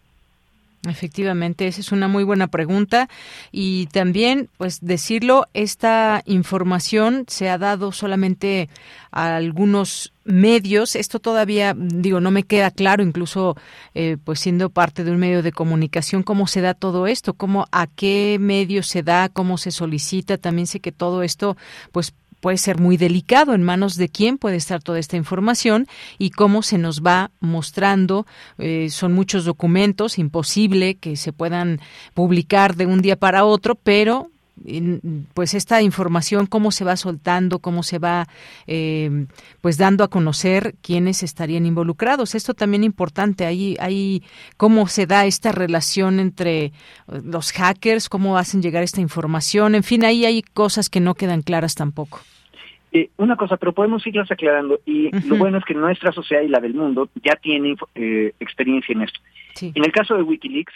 Efectivamente, esa es una muy buena pregunta y también, pues decirlo, esta información se ha dado solamente a algunos medios. Esto todavía, digo, no me queda claro, incluso, eh, pues siendo parte de un medio de comunicación, cómo se da todo esto, cómo a qué medio se da, cómo se solicita. También sé que todo esto, pues puede ser muy delicado en manos de quién puede estar toda esta información y cómo se nos va mostrando. Eh, son muchos documentos, imposible que se puedan publicar de un día para otro, pero pues esta información, cómo se va soltando, cómo se va eh, pues dando a conocer quiénes estarían involucrados. Esto también importante, ahí, ahí cómo se da esta relación entre eh, los hackers, cómo hacen llegar esta información, en fin, ahí hay cosas que no quedan claras tampoco. Eh, una cosa, pero podemos irlas aclarando y lo bueno es que nuestra sociedad y la del mundo ya tiene eh, experiencia en esto. En el caso de Wikileaks,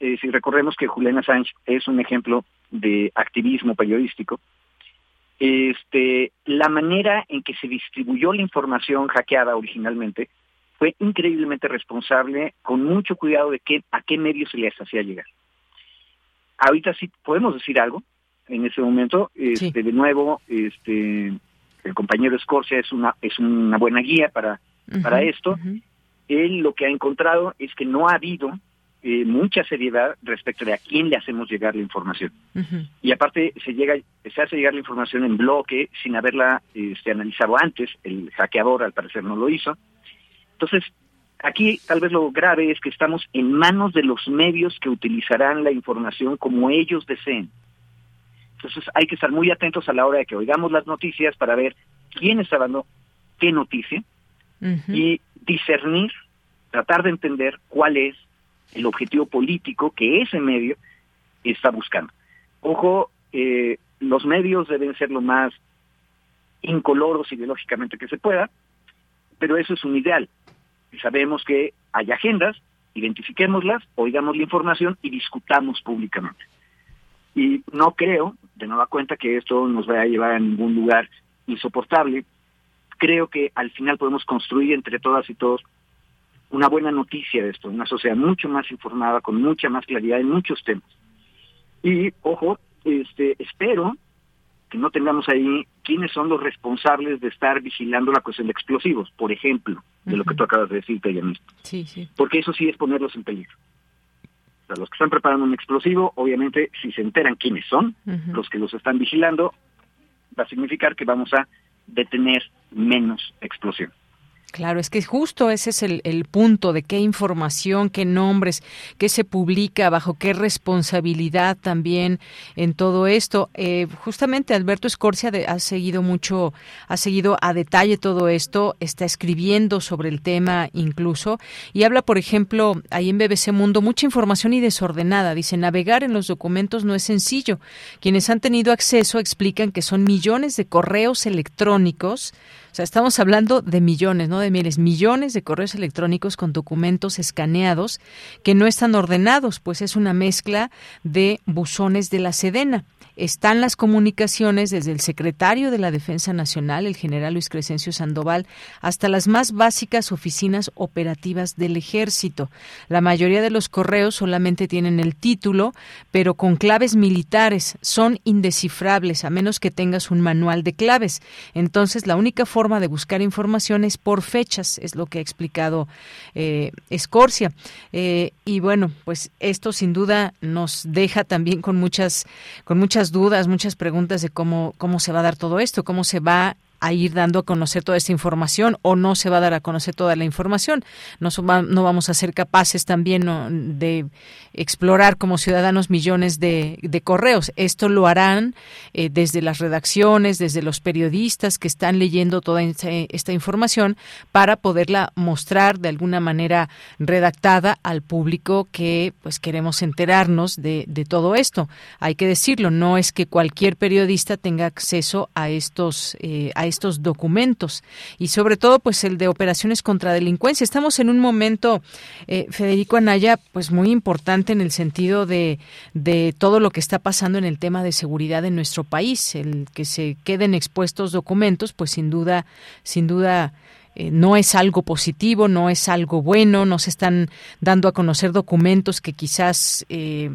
eh, si recorremos que Julian Assange es un ejemplo de activismo periodístico, este, la manera en que se distribuyó la información hackeada originalmente fue increíblemente responsable, con mucho cuidado de qué, a qué medios se les hacía llegar. Ahorita sí podemos decir algo, en ese momento, este, de nuevo, este, el compañero Escorcia es una, es una buena guía para, para esto. Él lo que ha encontrado es que no ha habido eh, mucha seriedad respecto de a quién le hacemos llegar la información. Y aparte se llega se hace llegar la información en bloque sin haberla este, analizado antes, el hackeador al parecer no lo hizo. Entonces, aquí tal vez lo grave es que estamos en manos de los medios que utilizarán la información como ellos deseen. Entonces hay que estar muy atentos a la hora de que oigamos las noticias para ver quién está dando qué noticia y discernir, tratar de entender cuál es el objetivo político que ese medio está buscando. Ojo, eh, los medios deben ser lo más incoloros ideológicamente que se pueda, pero eso es un ideal. Sabemos que hay agendas, identifiquémoslas, oigamos la información y discutamos públicamente. Y no creo, de nueva cuenta, que esto nos vaya a llevar a ningún lugar insoportable. Creo que al final podemos construir entre todas y todos una buena noticia de esto, una sociedad mucho más informada, con mucha más claridad en muchos temas. Y, ojo, este, espero que no tengamos ahí quiénes son los responsables de estar vigilando la cuestión de explosivos, por ejemplo, de lo que tú acabas de decir. Sí, sí. Porque eso sí es ponerlos en peligro los que están preparando un explosivo, obviamente, si se enteran quiénes son, los que los están vigilando, va a significar que vamos a detener menos explosión. Claro, es que justo ese es el, punto de qué información, qué nombres, qué se publica, bajo qué responsabilidad también en todo esto. Eh, justamente Alberto Escorcia ha seguido mucho, ha seguido a detalle todo esto, está escribiendo sobre el tema incluso y habla, por ejemplo, ahí en BBC Mundo, mucha información y desordenada. Dice, navegar en los documentos no es sencillo. Quienes han tenido acceso explican que son millones de correos electrónicos o sea, estamos hablando de millones, no de miles, millones de correos electrónicos con documentos escaneados que no están ordenados, pues es una mezcla de buzones de la Sedena están las comunicaciones desde el secretario de la Defensa Nacional, el general Luis Crescencio Sandoval, hasta las más básicas oficinas operativas del ejército. La mayoría de los correos solamente tienen el título, pero con claves militares son indescifrables a menos que tengas un manual de claves. Entonces, la única forma de buscar información es por fechas, es lo que ha explicado eh, Escorcia. Eh, y bueno, pues esto sin duda nos deja también con muchas, con muchas dudas, muchas preguntas de cómo, cómo se va a dar todo esto, cómo se va a ir dando a conocer toda esta información o no se va a dar a conocer toda la información. No, no vamos a ser capaces también de explorar como ciudadanos millones de, correos. Esto lo harán eh, desde las redacciones, desde los periodistas que están leyendo toda esta, información para poderla mostrar de alguna manera redactada al público que pues queremos enterarnos de, de todo esto. Hay que decirlo, no es que cualquier periodista tenga acceso a estos eh, estos documentos y sobre todo pues el de operaciones contra delincuencia. Estamos en un momento, eh, Federico Anaya, pues muy importante en el sentido de, de todo lo que está pasando en el tema de seguridad en nuestro país. El que se queden expuestos documentos, pues sin duda, sin duda eh, no es algo positivo, no es algo bueno, no se están dando a conocer documentos que quizás eh,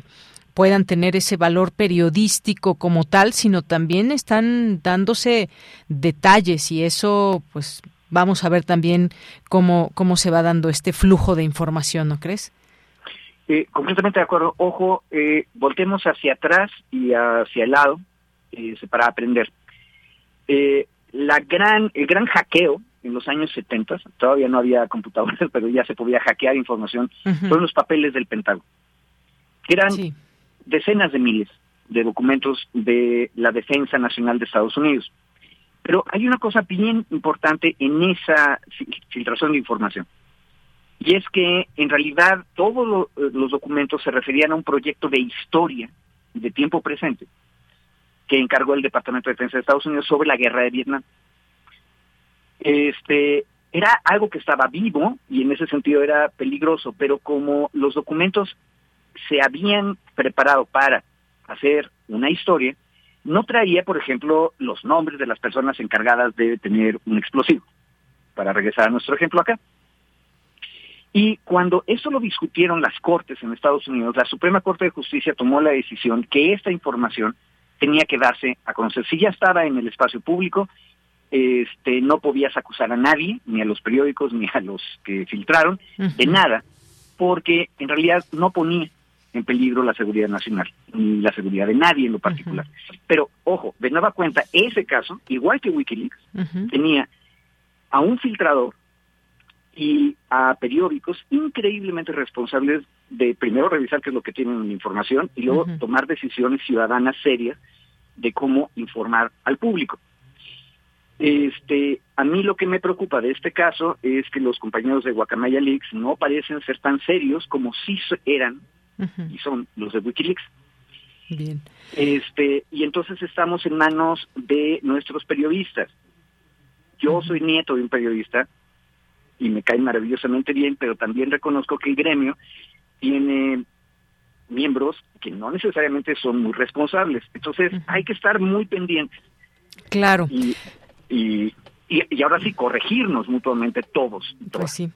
puedan tener ese valor periodístico como tal, sino también están dándose detalles y eso pues vamos a ver también cómo, cómo se va dando este flujo de información, ¿no crees? Eh, completamente de acuerdo. Ojo, eh, voltemos hacia atrás y hacia el lado eh, para aprender. Eh, la gran, el gran hackeo en los años 70, todavía no había computadoras, (laughs) pero ya se podía hackear información, fueron los papeles del Pentágono. eran decenas de miles de documentos de la Defensa Nacional de Estados Unidos. Pero hay una cosa bien importante en esa filtración de información. Y es que en realidad todos los documentos se referían a un proyecto de historia de tiempo presente que encargó el Departamento de Defensa de Estados Unidos sobre la guerra de Vietnam. Este era algo que estaba vivo y en ese sentido era peligroso, pero como los documentos se habían preparado para hacer una historia, no traía, por ejemplo, los nombres de las personas encargadas de tener un explosivo. Para regresar a nuestro ejemplo acá. Y cuando eso lo discutieron las cortes en Estados Unidos, la Suprema Corte de Justicia tomó la decisión que esta información tenía que darse a conocer. Si ya estaba en el espacio público, este, no podías acusar a nadie, ni a los periódicos, ni a los que filtraron, de nada, porque en realidad no ponía en peligro la seguridad nacional, ni la seguridad de nadie en lo particular. Pero, ojo, de nueva cuenta, ese caso, igual que Wikileaks, tenía a un filtrador y a periódicos increíblemente responsables de primero revisar qué es lo que tienen en la información y luego tomar decisiones ciudadanas serias de cómo informar al público. Este, a mí lo que me preocupa de este caso es que los compañeros de Guacamaya Leaks no parecen ser tan serios como sí eran y son los de WikiLeaks. Bien. Este, y entonces estamos en manos de nuestros periodistas. Yo soy nieto de un periodista y me cae maravillosamente bien, pero también reconozco que el gremio tiene miembros que no necesariamente son muy responsables. Entonces hay que estar muy pendientes. Claro. Y, y, y, ahora sí corregirnos mutuamente todos. Pues sí.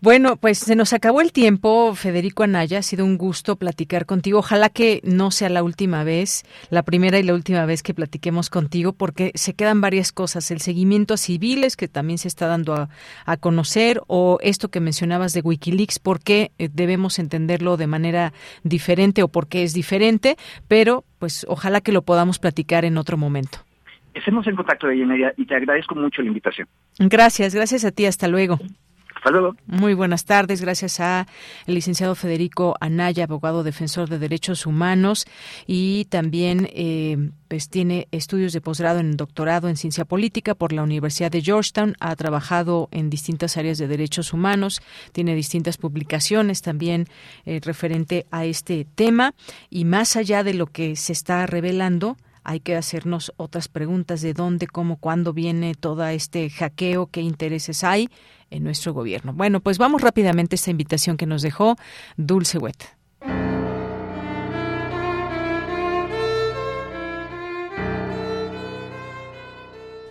Bueno, pues se nos acabó el tiempo, Federico Anaya. Ha sido un gusto platicar contigo. Ojalá que no sea la última vez, la primera y la última vez que platiquemos contigo, porque se quedan varias cosas. El seguimiento a civiles, que también se está dando a, a conocer, o esto que mencionabas de Wikileaks, por qué eh, debemos entenderlo de manera diferente o por qué es diferente, pero pues ojalá que lo podamos platicar en otro momento. Estemos en contacto de Yeneria y te agradezco mucho la invitación. Gracias, gracias a ti. Hasta luego. Hasta luego. Muy buenas tardes. Gracias a el licenciado Federico Anaya, abogado defensor de derechos humanos y también eh, pues tiene estudios de posgrado en doctorado en ciencia política por la Universidad de Georgetown. Ha trabajado en distintas áreas de derechos humanos. Tiene distintas publicaciones también eh, referente a este tema y más allá de lo que se está revelando hay que hacernos otras preguntas de dónde, cómo, cuándo viene todo este hackeo, qué intereses hay en nuestro gobierno. Bueno, pues vamos rápidamente a esta invitación que nos dejó Dulce Wet.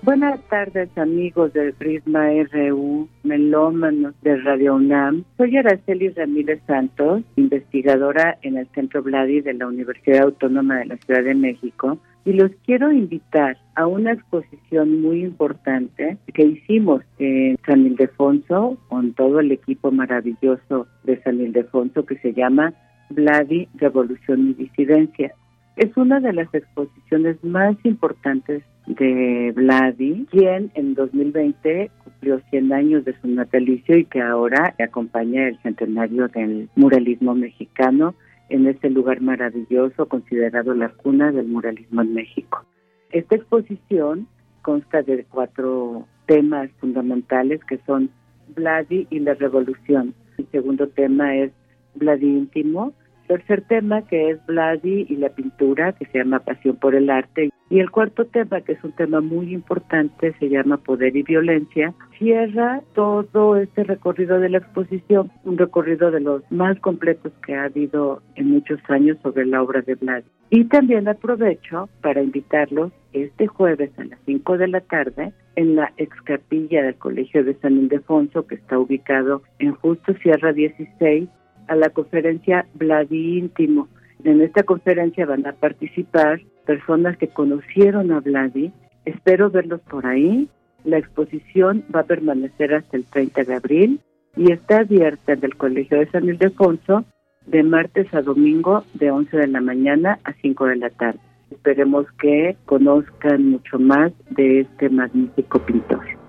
Buenas tardes amigos del Prisma RU, melómanos de Radio UNAM. Soy Araceli Ramírez Santos, investigadora en el Centro Vladi de la Universidad Autónoma de la Ciudad de México y los quiero invitar a una exposición muy importante que hicimos en San Ildefonso con todo el equipo maravilloso de San Ildefonso que se llama Vladi Revolución y Disidencia. Es una de las exposiciones más importantes de Vladi, quien en 2020 cumplió 100 años de su natalicio y que ahora acompaña el centenario del muralismo mexicano en este lugar maravilloso considerado la cuna del muralismo en México. Esta exposición consta de cuatro temas fundamentales que son Vladi y la revolución. El segundo tema es Vladi íntimo, Tercer tema que es Vladi y la pintura, que se llama Pasión por el Arte. Y el cuarto tema, que es un tema muy importante, se llama Poder y Violencia. Cierra todo este recorrido de la exposición, un recorrido de los más completos que ha habido en muchos años sobre la obra de Vladi. Y también aprovecho para invitarlos este jueves a las 5 de la tarde en la excapilla del Colegio de San Ildefonso, que está ubicado en Justo Sierra 16, a la conferencia Vladi Íntimo. En esta conferencia van a participar personas que conocieron a Vladi. Espero verlos por ahí. La exposición va a permanecer hasta el 30 de abril y está abierta en el Colegio de San Ildefonso de martes a domingo de 11 de la mañana a 5 de la tarde. Esperemos que conozcan mucho más de este magnífico pintor.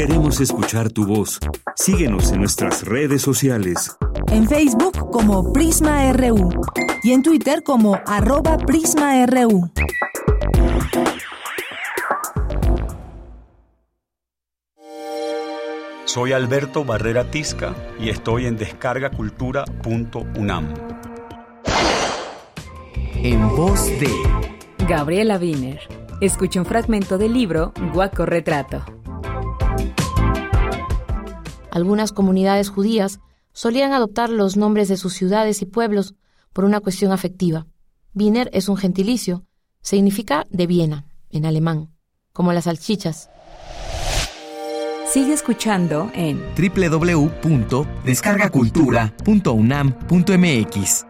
Queremos escuchar tu voz. Síguenos en nuestras redes sociales. En Facebook como Prisma RU y en Twitter como arroba PrismaRU. Soy Alberto Barrera Tisca y estoy en descargacultura.unam. En voz de Gabriela Wiener. Escucha un fragmento del libro Guaco Retrato. Algunas comunidades judías solían adoptar los nombres de sus ciudades y pueblos por una cuestión afectiva. Wiener es un gentilicio, significa de Viena, en alemán, como las salchichas. Sigue escuchando en www.descargacultura.unam.mx.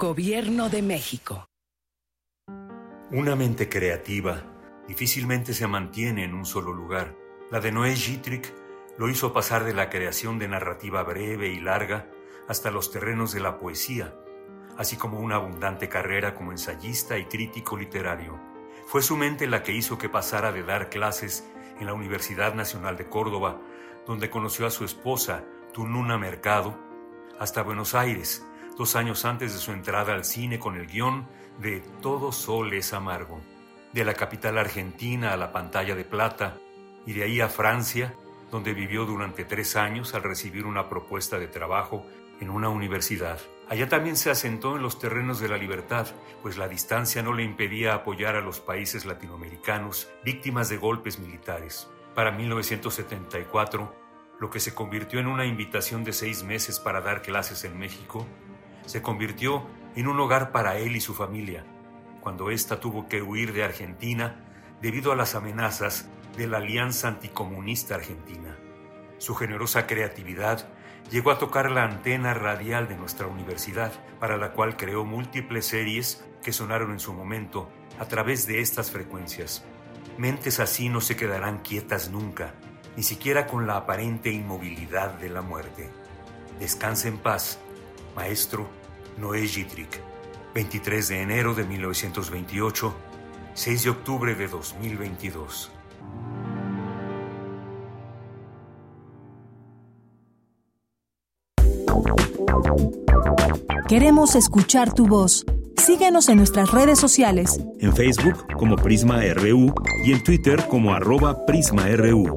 Gobierno de México. Una mente creativa difícilmente se mantiene en un solo lugar. La de Noé Gitrick lo hizo pasar de la creación de narrativa breve y larga hasta los terrenos de la poesía, así como una abundante carrera como ensayista y crítico literario. Fue su mente la que hizo que pasara de dar clases en la Universidad Nacional de Córdoba, donde conoció a su esposa, Tununa Mercado, hasta Buenos Aires, dos años antes de su entrada al cine con el guion de Todo Sol es Amargo. De la capital argentina a la pantalla de plata y de ahí a Francia, donde vivió durante tres años al recibir una propuesta de trabajo en una universidad. Allá también se asentó en los terrenos de la libertad, pues la distancia no le impedía apoyar a los países latinoamericanos víctimas de golpes militares. Para 1974, lo que se convirtió en una invitación de seis meses para dar clases en México, se convirtió en un hogar para él y su familia, cuando ésta tuvo que huir de Argentina debido a las amenazas de la Alianza Anticomunista Argentina. Su generosa creatividad llegó a tocar la antena radial de nuestra universidad, para la cual creó múltiples series que sonaron en su momento a través de estas frecuencias. Mentes así no se quedarán quietas nunca, ni siquiera con la aparente inmovilidad de la muerte. Descanse en paz, maestro Noé Gitrick. 23 de enero de 1928, 6 de octubre de 2022. Queremos escuchar tu voz. Síguenos en nuestras redes sociales. En Facebook como Prisma RU y en Twitter como arroba PrismaRU.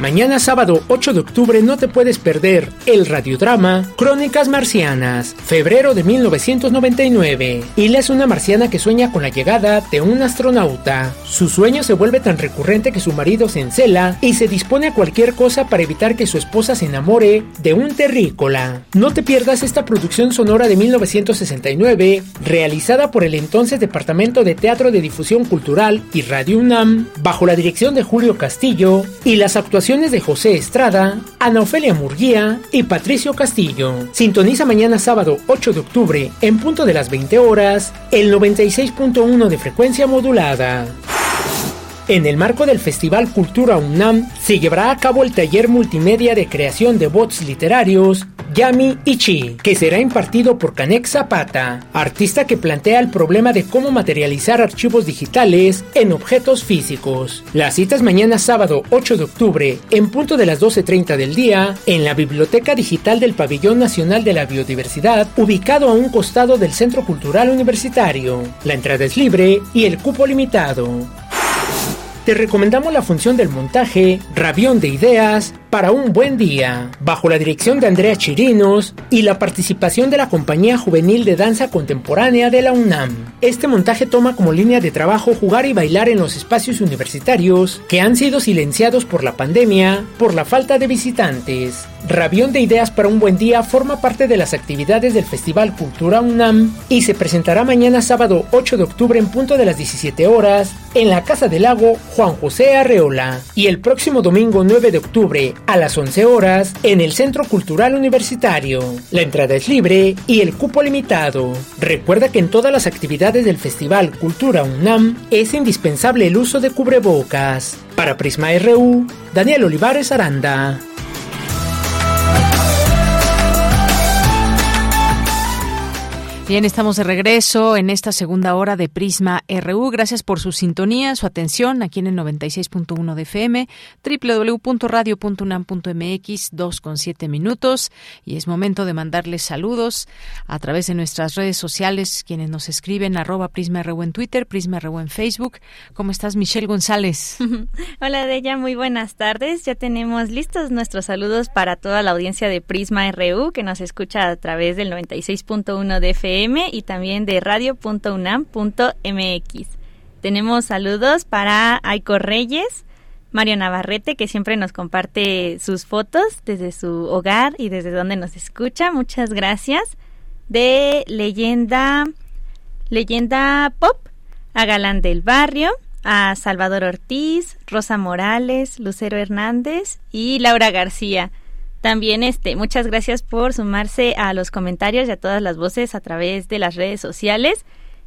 Mañana sábado 8 de octubre no te puedes perder el radiodrama Crónicas Marcianas, febrero de 1999. Ila es una marciana que sueña con la llegada de un astronauta. Su sueño se vuelve tan recurrente que su marido se encela y se dispone a cualquier cosa para evitar que su esposa se enamore de un terrícola. No te pierdas esta producción sonora de 1969, realizada por el entonces Departamento de Teatro de Difusión Cultural y Radio UNAM, bajo la dirección de Julio Castillo, y las actuaciones de José Estrada, Ana Ofelia Murguía y Patricio Castillo. Sintoniza mañana sábado 8 de octubre, en punto de las 20 horas, el 96.1 de frecuencia modulada. En el marco del Festival Cultura UNAM se llevará a cabo el taller multimedia de creación de bots literarios Yami Ichi, que será impartido por Canek Zapata, artista que plantea el problema de cómo materializar archivos digitales en objetos físicos. La cita es mañana sábado 8 de octubre, en punto de las 12.30 del día, en la Biblioteca Digital del Pabellón Nacional de la Biodiversidad, ubicado a un costado del Centro Cultural Universitario. La entrada es libre y el cupo limitado te recomendamos la función del montaje Rabión de Ideas para un buen día, bajo la dirección de Andrea Chirinos y la participación de la Compañía Juvenil de Danza Contemporánea de la UNAM. Este montaje toma como línea de trabajo jugar y bailar en los espacios universitarios que han sido silenciados por la pandemia por la falta de visitantes. Rabión de Ideas para un Buen Día forma parte de las actividades del Festival Cultura UNAM y se presentará mañana sábado 8 de octubre en punto de las 17 horas en la Casa del Lago Juan José Arreola y el próximo domingo 9 de octubre a las 11 horas en el Centro Cultural Universitario. La entrada es libre y el cupo limitado. Recuerda que en todas las actividades del Festival Cultura UNAM es indispensable el uso de cubrebocas. Para Prisma RU, Daniel Olivares Aranda. Bien, estamos de regreso en esta segunda hora de Prisma RU. Gracias por su sintonía, su atención aquí en el 96.1 de FM, www.radio.unam.mx, 2 con 7 minutos. Y es momento de mandarles saludos a través de nuestras redes sociales, quienes nos escriben, arroba Prisma RU en Twitter, Prisma RU en Facebook. ¿Cómo estás, Michelle González? (laughs) Hola, Deya, muy buenas tardes. Ya tenemos listos nuestros saludos para toda la audiencia de Prisma RU que nos escucha a través del 96.1 de FM y también de radio.unam.mx. Tenemos saludos para Aiko Reyes, Mario Navarrete, que siempre nos comparte sus fotos desde su hogar y desde donde nos escucha. Muchas gracias. De Leyenda, Leyenda Pop, a Galán del Barrio, a Salvador Ortiz, Rosa Morales, Lucero Hernández y Laura García. También este, muchas gracias por sumarse a los comentarios y a todas las voces a través de las redes sociales.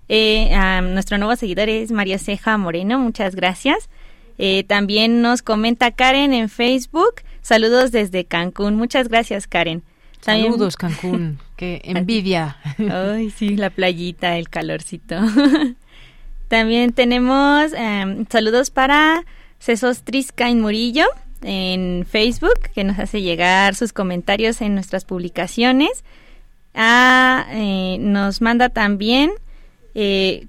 Eh, a nuestro nuevo seguidor es María Ceja Moreno, muchas gracias. Eh, también nos comenta Karen en Facebook. Saludos desde Cancún. Muchas gracias, Karen. Saludos, Cancún. Qué (laughs) envidia. Ay, sí, la (laughs) playita, el calorcito. (laughs) También tenemos em, saludos para Cesos Triscain Murillo en Facebook, que nos hace llegar sus comentarios en nuestras publicaciones. Ah, eh, nos manda también eh,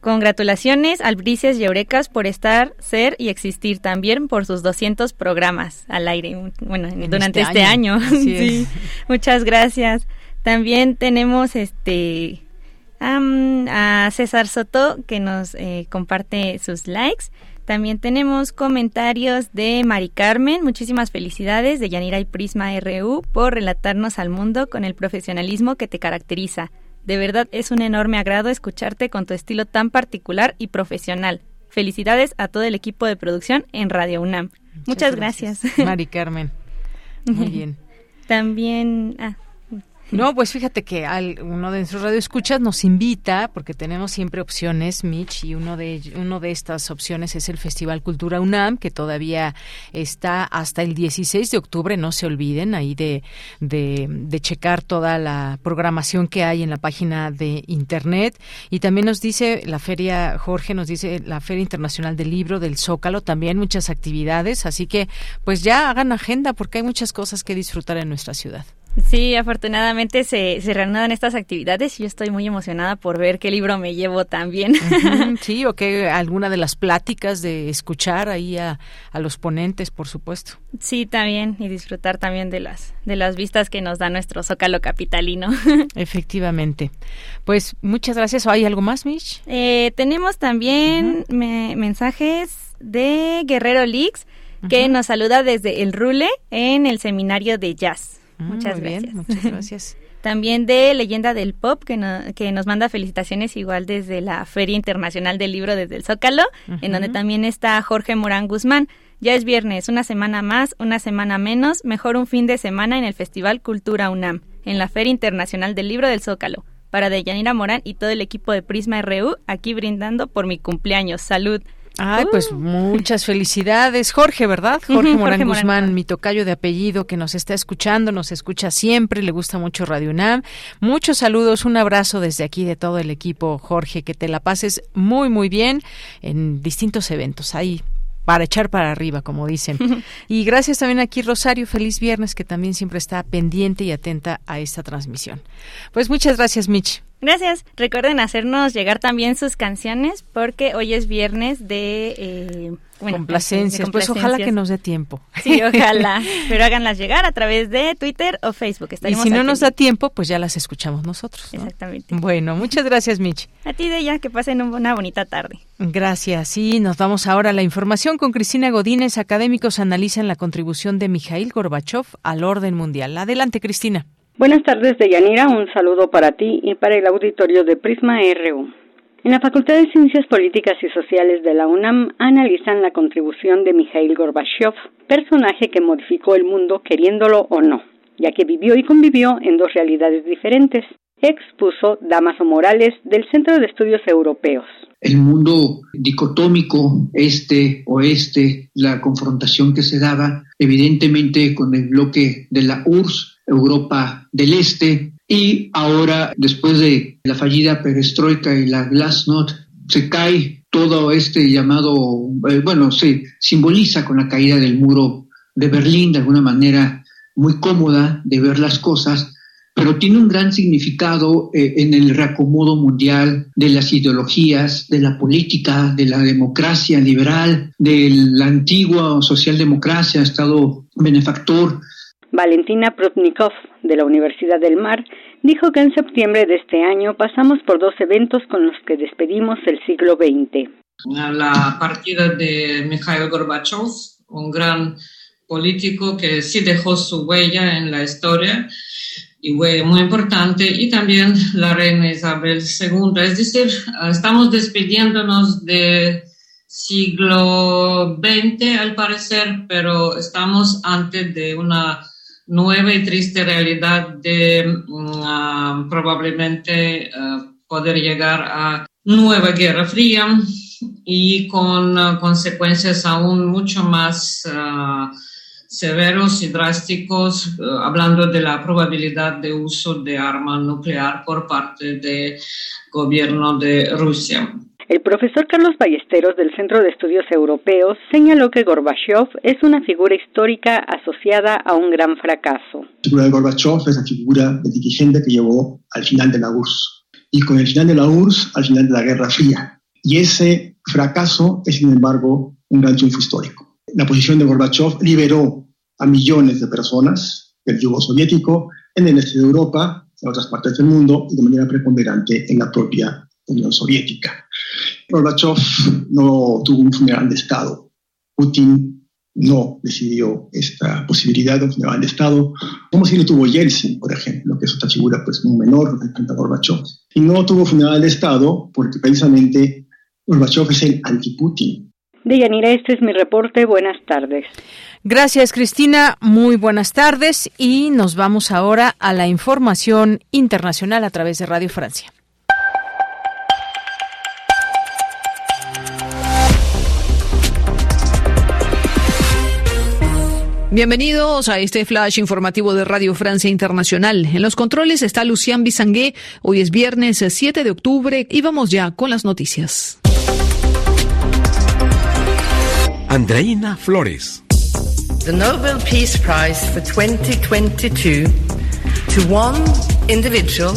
congratulaciones al Brices y Eurecas por estar, ser y existir también por sus 200 programas al aire, bueno, durante este, este año. (laughs) sí, muchas gracias. También tenemos este a César Soto que nos eh, comparte sus likes. También tenemos comentarios de Mari Carmen. Muchísimas felicidades de Yanira y Prisma RU por relatarnos al mundo con el profesionalismo que te caracteriza. De verdad es un enorme agrado escucharte con tu estilo tan particular y profesional. Felicidades a todo el equipo de producción en Radio UNAM. Muchas, gracias. Mari Carmen. (laughs) Muy bien. También, ah, no, pues fíjate que uno de nuestros radioescuchas nos invita, porque tenemos siempre opciones, Mitch, y uno de, uno de estas opciones es el Festival Cultura UNAM, que todavía está hasta el 16 de octubre, no se olviden ahí de, de checar toda la programación que hay en la página de Internet. Y también nos dice la feria, Jorge nos dice la Feria Internacional del Libro del Zócalo, también muchas actividades, así que pues ya hagan agenda porque hay muchas cosas que disfrutar en nuestra ciudad. Sí, afortunadamente se, se reanudan estas actividades y yo estoy muy emocionada por ver qué libro me llevo también. (laughs) sí, o que alguna de las pláticas de escuchar ahí a, a, los ponentes, por supuesto. Sí, también, y disfrutar también de las, de las vistas que nos da nuestro Zócalo Capitalino. (laughs) Efectivamente. Pues muchas gracias. ¿Hay algo más, Mish? Eh, tenemos también mensajes de Guerrero Leaks que nos saluda desde el Rule en el seminario de jazz. Mm, muchas gracias. muchas (laughs) gracias. También de Leyenda del Pop, que, que nos manda felicitaciones igual desde la Feria Internacional del Libro desde el Zócalo, en donde también está Jorge Morán Guzmán. Ya es viernes, una semana más, una semana menos, mejor un fin de semana en el Festival Cultura UNAM, en la Feria Internacional del Libro del Zócalo. Para Deyanira Morán y todo el equipo de Prisma RU, aquí brindando por mi cumpleaños. Salud. Ay, pues uh. muchas felicidades, Jorge, ¿verdad? Jorge Morán Guzmán, mi tocayo de apellido que nos está escuchando, nos escucha siempre, le gusta mucho Radio UNAM. Muchos saludos, un abrazo desde aquí de todo el equipo, Jorge, que te la pases muy, muy bien en distintos eventos. Ahí para echar para arriba, como dicen. y gracias también aquí Rosario, feliz viernes, que también siempre está pendiente y atenta a esta transmisión. Pues muchas gracias, Mitch. Gracias. Recuerden hacernos llegar también sus canciones porque hoy es viernes de... Eh, complacencias. Pues ojalá que nos dé tiempo. Sí, ojalá. (laughs) Pero háganlas llegar a través de Twitter o Facebook. y si no nos da tiempo, pues ya las escuchamos nosotros. Exactamente. Bueno, muchas gracias, Mitch. A ti, Deya, que pasen una bonita tarde. Gracias. Sí, nos vamos ahora a la información con Cristina Godínez. Académicos analizan la contribución de Mikhail Gorbachev al orden mundial. Adelante, Cristina. Buenas tardes, Deyanira. Un saludo para ti y para el auditorio de Prisma RU. En la Facultad de Ciencias Políticas y Sociales de la UNAM analizan la contribución de Mikhail Gorbachev, personaje que modificó el mundo queriéndolo o no, ya que vivió y convivió en dos realidades diferentes. Expuso Damaso Morales del Centro de Estudios Europeos. El mundo dicotómico este-oeste, la confrontación que se daba evidentemente con el bloque de la URSS, Europa del Este. Y ahora después de la fallida perestroika y la glasnost se cae todo este llamado, eh, bueno, se simboliza con la caída del muro de Berlín de alguna manera muy cómoda de ver las cosas, pero tiene un gran significado eh, en el reacomodo mundial de las ideologías, de la política, de la democracia liberal, de la antigua socialdemocracia, Estado benefactor, Valentina Protnikov, de la Universidad del Mar, dijo que en septiembre de este año pasamos por dos eventos con los que despedimos el siglo XX. La partida de Mikhail Gorbachev, un gran político que sí dejó su huella en la historia y huella muy importante, y también la reina Isabel II. Es decir, estamos despidiéndonos de siglo XX al parecer, pero estamos antes de una nueva y triste realidad de mm, ah, probablemente ah, poder llegar a nueva guerra fría y con ah, consecuencias aún mucho más severos y drásticos, hablando de la probabilidad de uso de arma nuclear por parte del gobierno de Rusia. El profesor Carlos Ballesteros del Centro de Estudios Europeos señaló que Gorbachev es una figura histórica asociada a un gran fracaso. La figura de Gorbachev es la figura del dirigente que llevó al final de la URSS y con el final de la URSS al final de la Guerra Fría. Y ese fracaso es, sin embargo, un gran triunfo histórico. La posición de Gorbachev liberó a millones de personas del yugo soviético en el este de Europa, en otras partes del mundo y de manera preponderante en la propia Unión Soviética. Gorbachev no tuvo un funeral de Estado. Putin no decidió esta posibilidad de un funeral de Estado, como si lo tuvo Yeltsin, por ejemplo, que es otra figura pues, muy menor frente a Gorbachev. Y no tuvo funeral de Estado porque precisamente Gorbachev es el anti-Putin. Deyanira, este es mi reporte. Buenas tardes. Gracias, Cristina. Muy buenas tardes. Y nos vamos ahora a la información internacional a través de Radio Francia. Bienvenidos a este flash informativo de Radio Francia Internacional. En los controles está Lucian Bisangué. Hoy es viernes 7 de octubre y vamos ya con las noticias. Andreina Flores. The Nobel Peace Prize for 2022 to one individual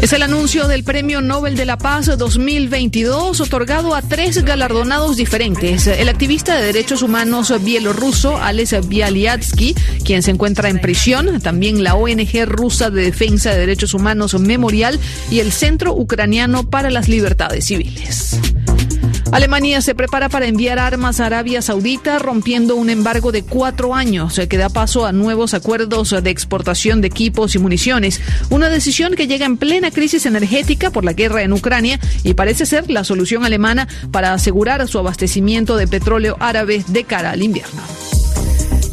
es el anuncio del Premio Nobel de la Paz 2022 otorgado a tres galardonados diferentes. El activista de derechos humanos bielorruso Alex Bialyatsky, quien se encuentra en prisión, también la ONG rusa de defensa de derechos humanos Memorial y el Centro Ucraniano para las Libertades Civiles. Alemania se prepara para enviar armas a Arabia Saudita, rompiendo un embargo de cuatro años que da paso a nuevos acuerdos de exportación de equipos y municiones. Una decisión que llega en plena crisis energética por la guerra en Ucrania y parece ser la solución alemana para asegurar su abastecimiento de petróleo árabe de cara al invierno.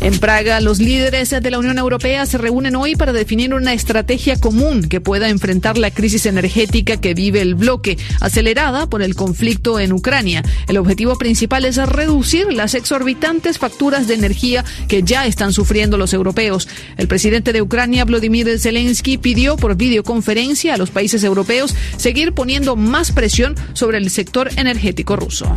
En Praga, los líderes de la Unión Europea se reúnen hoy para definir una estrategia común que pueda enfrentar la crisis energética que vive el bloque, acelerada por el conflicto en Ucrania. El objetivo principal es reducir las exorbitantes facturas de energía que ya están sufriendo los europeos. El presidente de Ucrania, Vladimir Zelensky, pidió por videoconferencia a los países europeos seguir poniendo más presión sobre el sector energético ruso.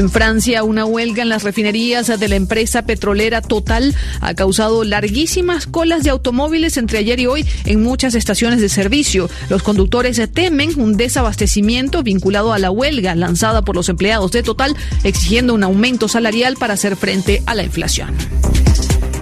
En Francia, una huelga en las refinerías de la empresa petrolera Total ha causado larguísimas colas de automóviles entre ayer y hoy en muchas estaciones de servicio. Los conductores temen un desabastecimiento vinculado a la huelga lanzada por los empleados de Total, exigiendo un aumento salarial para hacer frente a la inflación.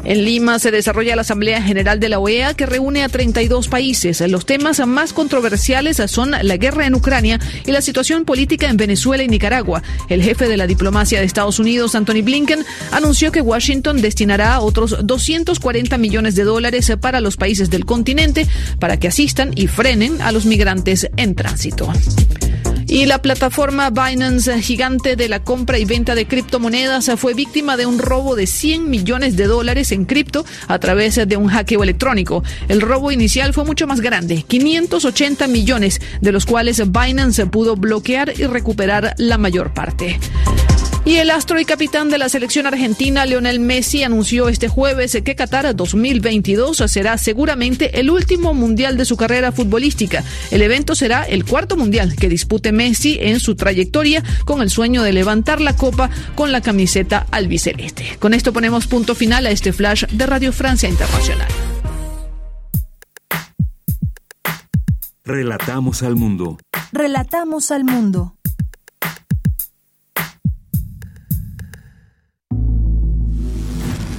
En Lima se desarrolla la Asamblea General de la OEA que reúne a 32 países. Los temas más controversiales son la guerra en Ucrania y la situación política en Venezuela y Nicaragua. El jefe de la diplomacia de Estados Unidos, Anthony Blinken, anunció que Washington destinará otros 240 millones de dólares para los países del continente para que asistan y frenen a los migrantes en tránsito. Y la plataforma Binance, gigante de la compra y venta de criptomonedas, fue víctima de un robo de 100 millones de dólares en cripto a través de un hackeo electrónico. El robo inicial fue mucho más grande, 580 millones, de los cuales Binance pudo bloquear y recuperar la mayor parte. Y el astro y capitán de la selección argentina, Lionel Messi, anunció este jueves que Qatar 2022 será seguramente el último mundial de su carrera futbolística. El evento será el cuarto mundial que dispute Messi en su trayectoria con el sueño de levantar la copa con la camiseta albiceleste. Con esto ponemos punto final a este flash de Radio Francia Internacional. Relatamos al mundo. Relatamos al mundo.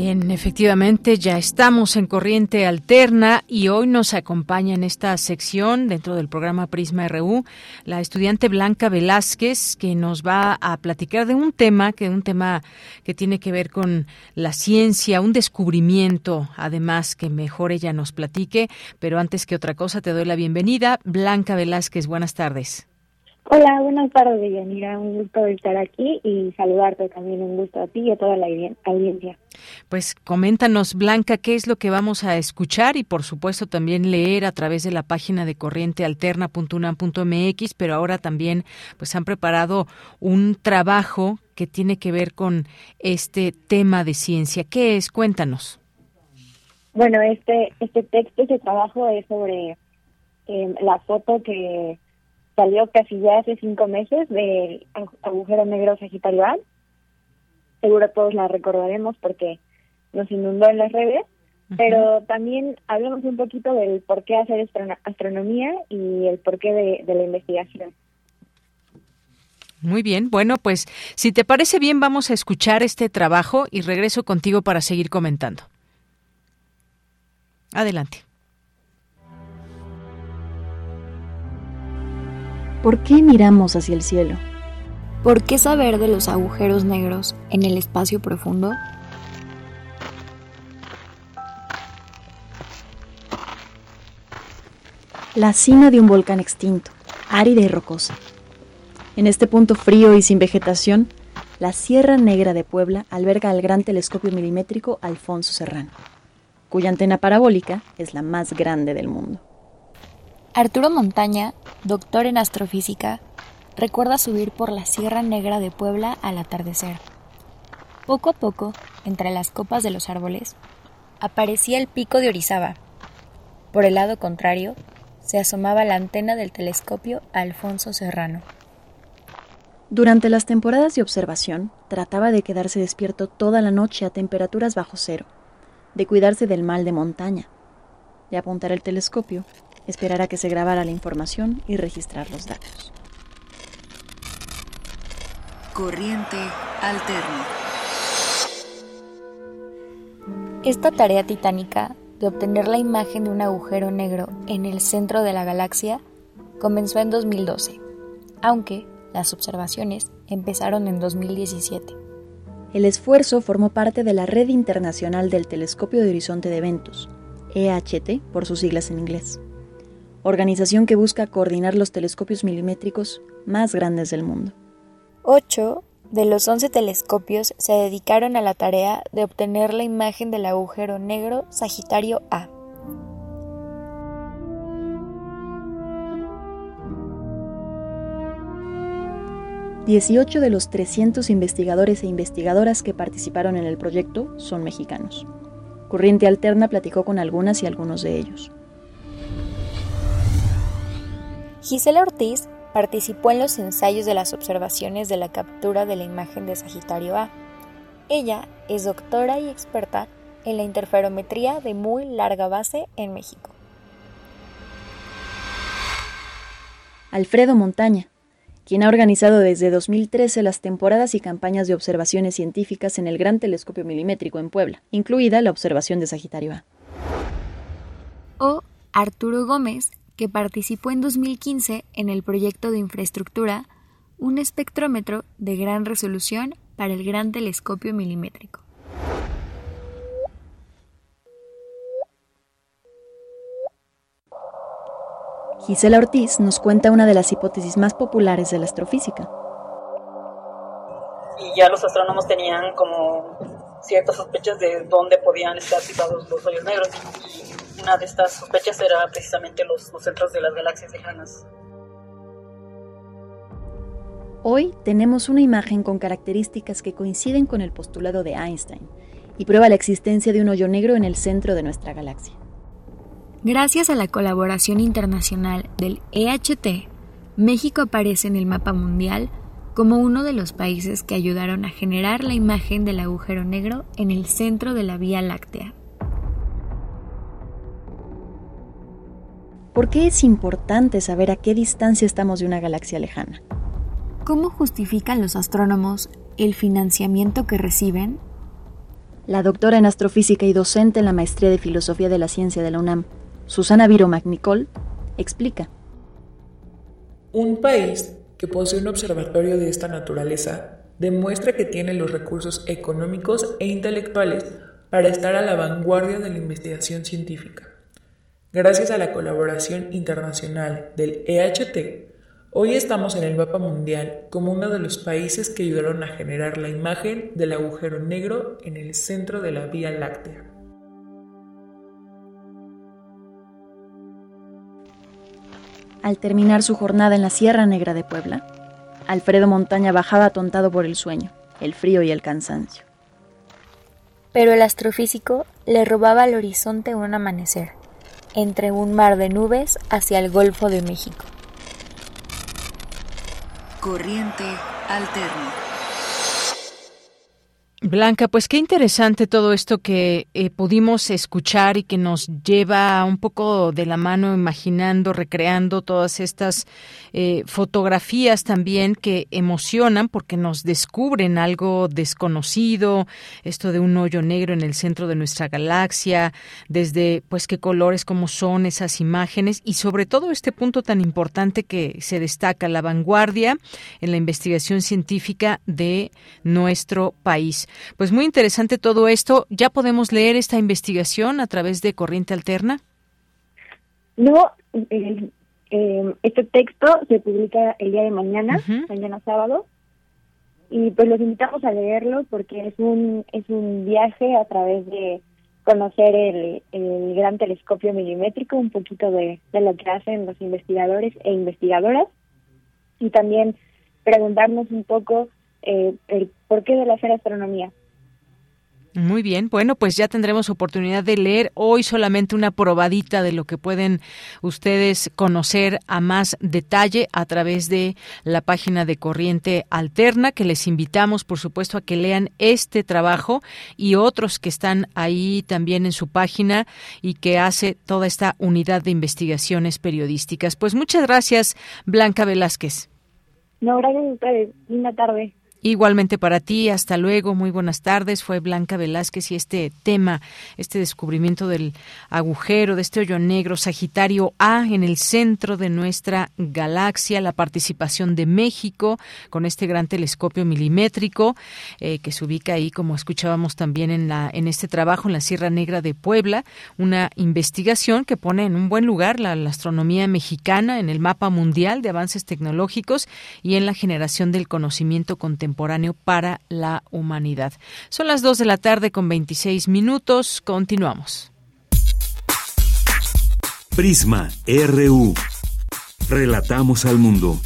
Bien, efectivamente, ya estamos en corriente alterna y hoy nos acompaña en esta sección dentro del programa Prisma RU la estudiante Blanca Velázquez que nos va a platicar de un tema que un tema que tiene que ver con la ciencia, un descubrimiento, además que mejor ella nos platique, pero antes que otra cosa te doy la bienvenida, Blanca Velázquez, buenas tardes. Hola, buenas tardes, Yanira. Un gusto estar aquí y saludarte también. Un gusto a ti y a toda la audiencia. Pues coméntanos, Blanca, qué es lo que vamos a escuchar y, por supuesto, también leer a través de la página de corrientealterna.unam.mx, pero ahora también pues han preparado un trabajo que tiene que ver con este tema de ciencia. ¿Qué es? Cuéntanos. Bueno, este, este texto, este trabajo es sobre eh, la foto que salió casi ya hace cinco meses del agujero negro Sagitario A. Seguro todos la recordaremos porque nos inundó en las redes, pero también hablamos un poquito del por qué hacer astronomía y el porqué de, de la investigación. Muy bien, bueno, pues si te parece bien vamos a escuchar este trabajo y regreso contigo para seguir comentando. Adelante. ¿Por qué miramos hacia el cielo? ¿Por qué saber de los agujeros negros en el espacio profundo? La cima de un volcán extinto, árida y rocosa. En este punto frío y sin vegetación, la Sierra Negra de Puebla alberga el gran telescopio milimétrico Alfonso Serrano, cuya antena parabólica es la más grande del mundo. Arturo Montaña, doctor en astrofísica, recuerda subir por la Sierra Negra de Puebla al atardecer. Poco a poco, entre las copas de los árboles, aparecía el pico de Orizaba. Por el lado contrario, se asomaba la antena del telescopio Alfonso Serrano. Durante las temporadas de observación, trataba de quedarse despierto toda la noche a temperaturas bajo cero, de cuidarse del mal de montaña, de apuntar el telescopio esperar a que se grabara la información y registrar los datos. Corriente alterna. Esta tarea titánica de obtener la imagen de un agujero negro en el centro de la galaxia comenzó en 2012, aunque las observaciones empezaron en 2017. El esfuerzo formó parte de la Red Internacional del Telescopio de Horizonte de Eventos, EHT por sus siglas en inglés, organización que busca coordinar los telescopios milimétricos más grandes del mundo. Ocho de los 11 telescopios se dedicaron a la tarea de obtener la imagen del agujero negro Sagitario A. Dieciocho de los 300 investigadores e investigadoras que participaron en el proyecto son mexicanos. Corriente Alterna platicó con algunas y algunos de ellos. Gisela Ortiz participó en los ensayos de las observaciones de la captura de la imagen de Sagitario A. Ella es doctora y experta en la interferometría de muy larga base en México. Alfredo Montaña, quien ha organizado desde 2013 las temporadas y campañas de observaciones científicas en el Gran Telescopio Milimétrico en Puebla, incluida la observación de Sagitario A. O Arturo Gómez, que participó en 2015 en el proyecto de infraestructura Un espectrómetro de gran resolución para el Gran Telescopio Milimétrico. Gisela Ortiz nos cuenta una de las hipótesis más populares de la astrofísica. Y ya los astrónomos tenían como ciertas sospechas de dónde podían estar situados los hoyos negros y una de estas sospechas era precisamente los, los centros de las galaxias lejanas. Hoy tenemos una imagen con características que coinciden con el postulado de Einstein y prueba la existencia de un hoyo negro en el centro de nuestra galaxia. Gracias a la colaboración internacional del EHT, México aparece en el mapa mundial como uno de los países que ayudaron a generar la imagen del agujero negro en el centro de la Vía Láctea. ¿Por qué es importante saber a qué distancia estamos de una galaxia lejana? ¿Cómo justifican los astrónomos el financiamiento que reciben? La doctora en astrofísica y docente en la maestría de Filosofía de la Ciencia de la UNAM, Susana Viro Magnicol, explica. Un país que posee un observatorio de esta naturaleza demuestra que tiene los recursos económicos e intelectuales para estar a la vanguardia de la investigación científica. Gracias a la colaboración internacional del EHT, hoy estamos en el mapa mundial como uno de los países que ayudaron a generar la imagen del agujero negro en el centro de la Vía Láctea. Al terminar su jornada en la Sierra Negra de Puebla, Alfredo Montaña bajaba atontado por el sueño, el frío y el cansancio. Pero el astrofísico le robaba al horizonte un amanecer, entre un mar de nubes hacia el Golfo de México. Corriente alterna. Blanca, pues qué interesante todo esto que eh, pudimos escuchar y que nos lleva un poco de la mano imaginando, recreando todas estas eh, fotografías también que emocionan porque nos descubren algo desconocido, esto de un hoyo negro en el centro de nuestra galaxia, desde pues qué colores, cómo son esas imágenes y sobre todo este punto tan importante que se destaca, la vanguardia en la investigación científica de nuestro país. Pues muy interesante todo esto. ¿Ya podemos leer esta investigación a través de Corriente Alterna? No, eh, eh, este texto se publica el día de mañana, mañana sábado, y pues los invitamos a leerlo porque es un es un viaje a través de conocer el, el gran telescopio milimétrico, un poquito de, de lo que hacen los investigadores e investigadoras, y también preguntarnos un poco eh, el porqué de la hacer astronomía. Muy bien, bueno, pues ya tendremos oportunidad de leer hoy solamente una probadita de lo que pueden ustedes conocer a más detalle a través de la página de Corriente Alterna, que les invitamos, por supuesto, a que lean este trabajo y otros que están ahí también en su página y que hace toda esta unidad de investigaciones periodísticas. Pues muchas gracias, Blanca Velázquez. No, gracias a ustedes. Linda tarde. Igualmente para ti, hasta luego, muy buenas tardes. Fue Blanca Velázquez y este tema, este descubrimiento del agujero, de este hoyo negro Sagitario A en el centro de nuestra galaxia, la participación de México con este gran telescopio milimétrico eh, que se ubica ahí, como escuchábamos también en, la, en este trabajo en la Sierra Negra de Puebla, una investigación que pone en un buen lugar la, la astronomía mexicana en el mapa mundial de avances tecnológicos y en la generación del conocimiento contemporáneo contemporáneo para la humanidad. Son las 2 de la tarde con 26 minutos. Continuamos. Prisma RU. Relatamos al mundo.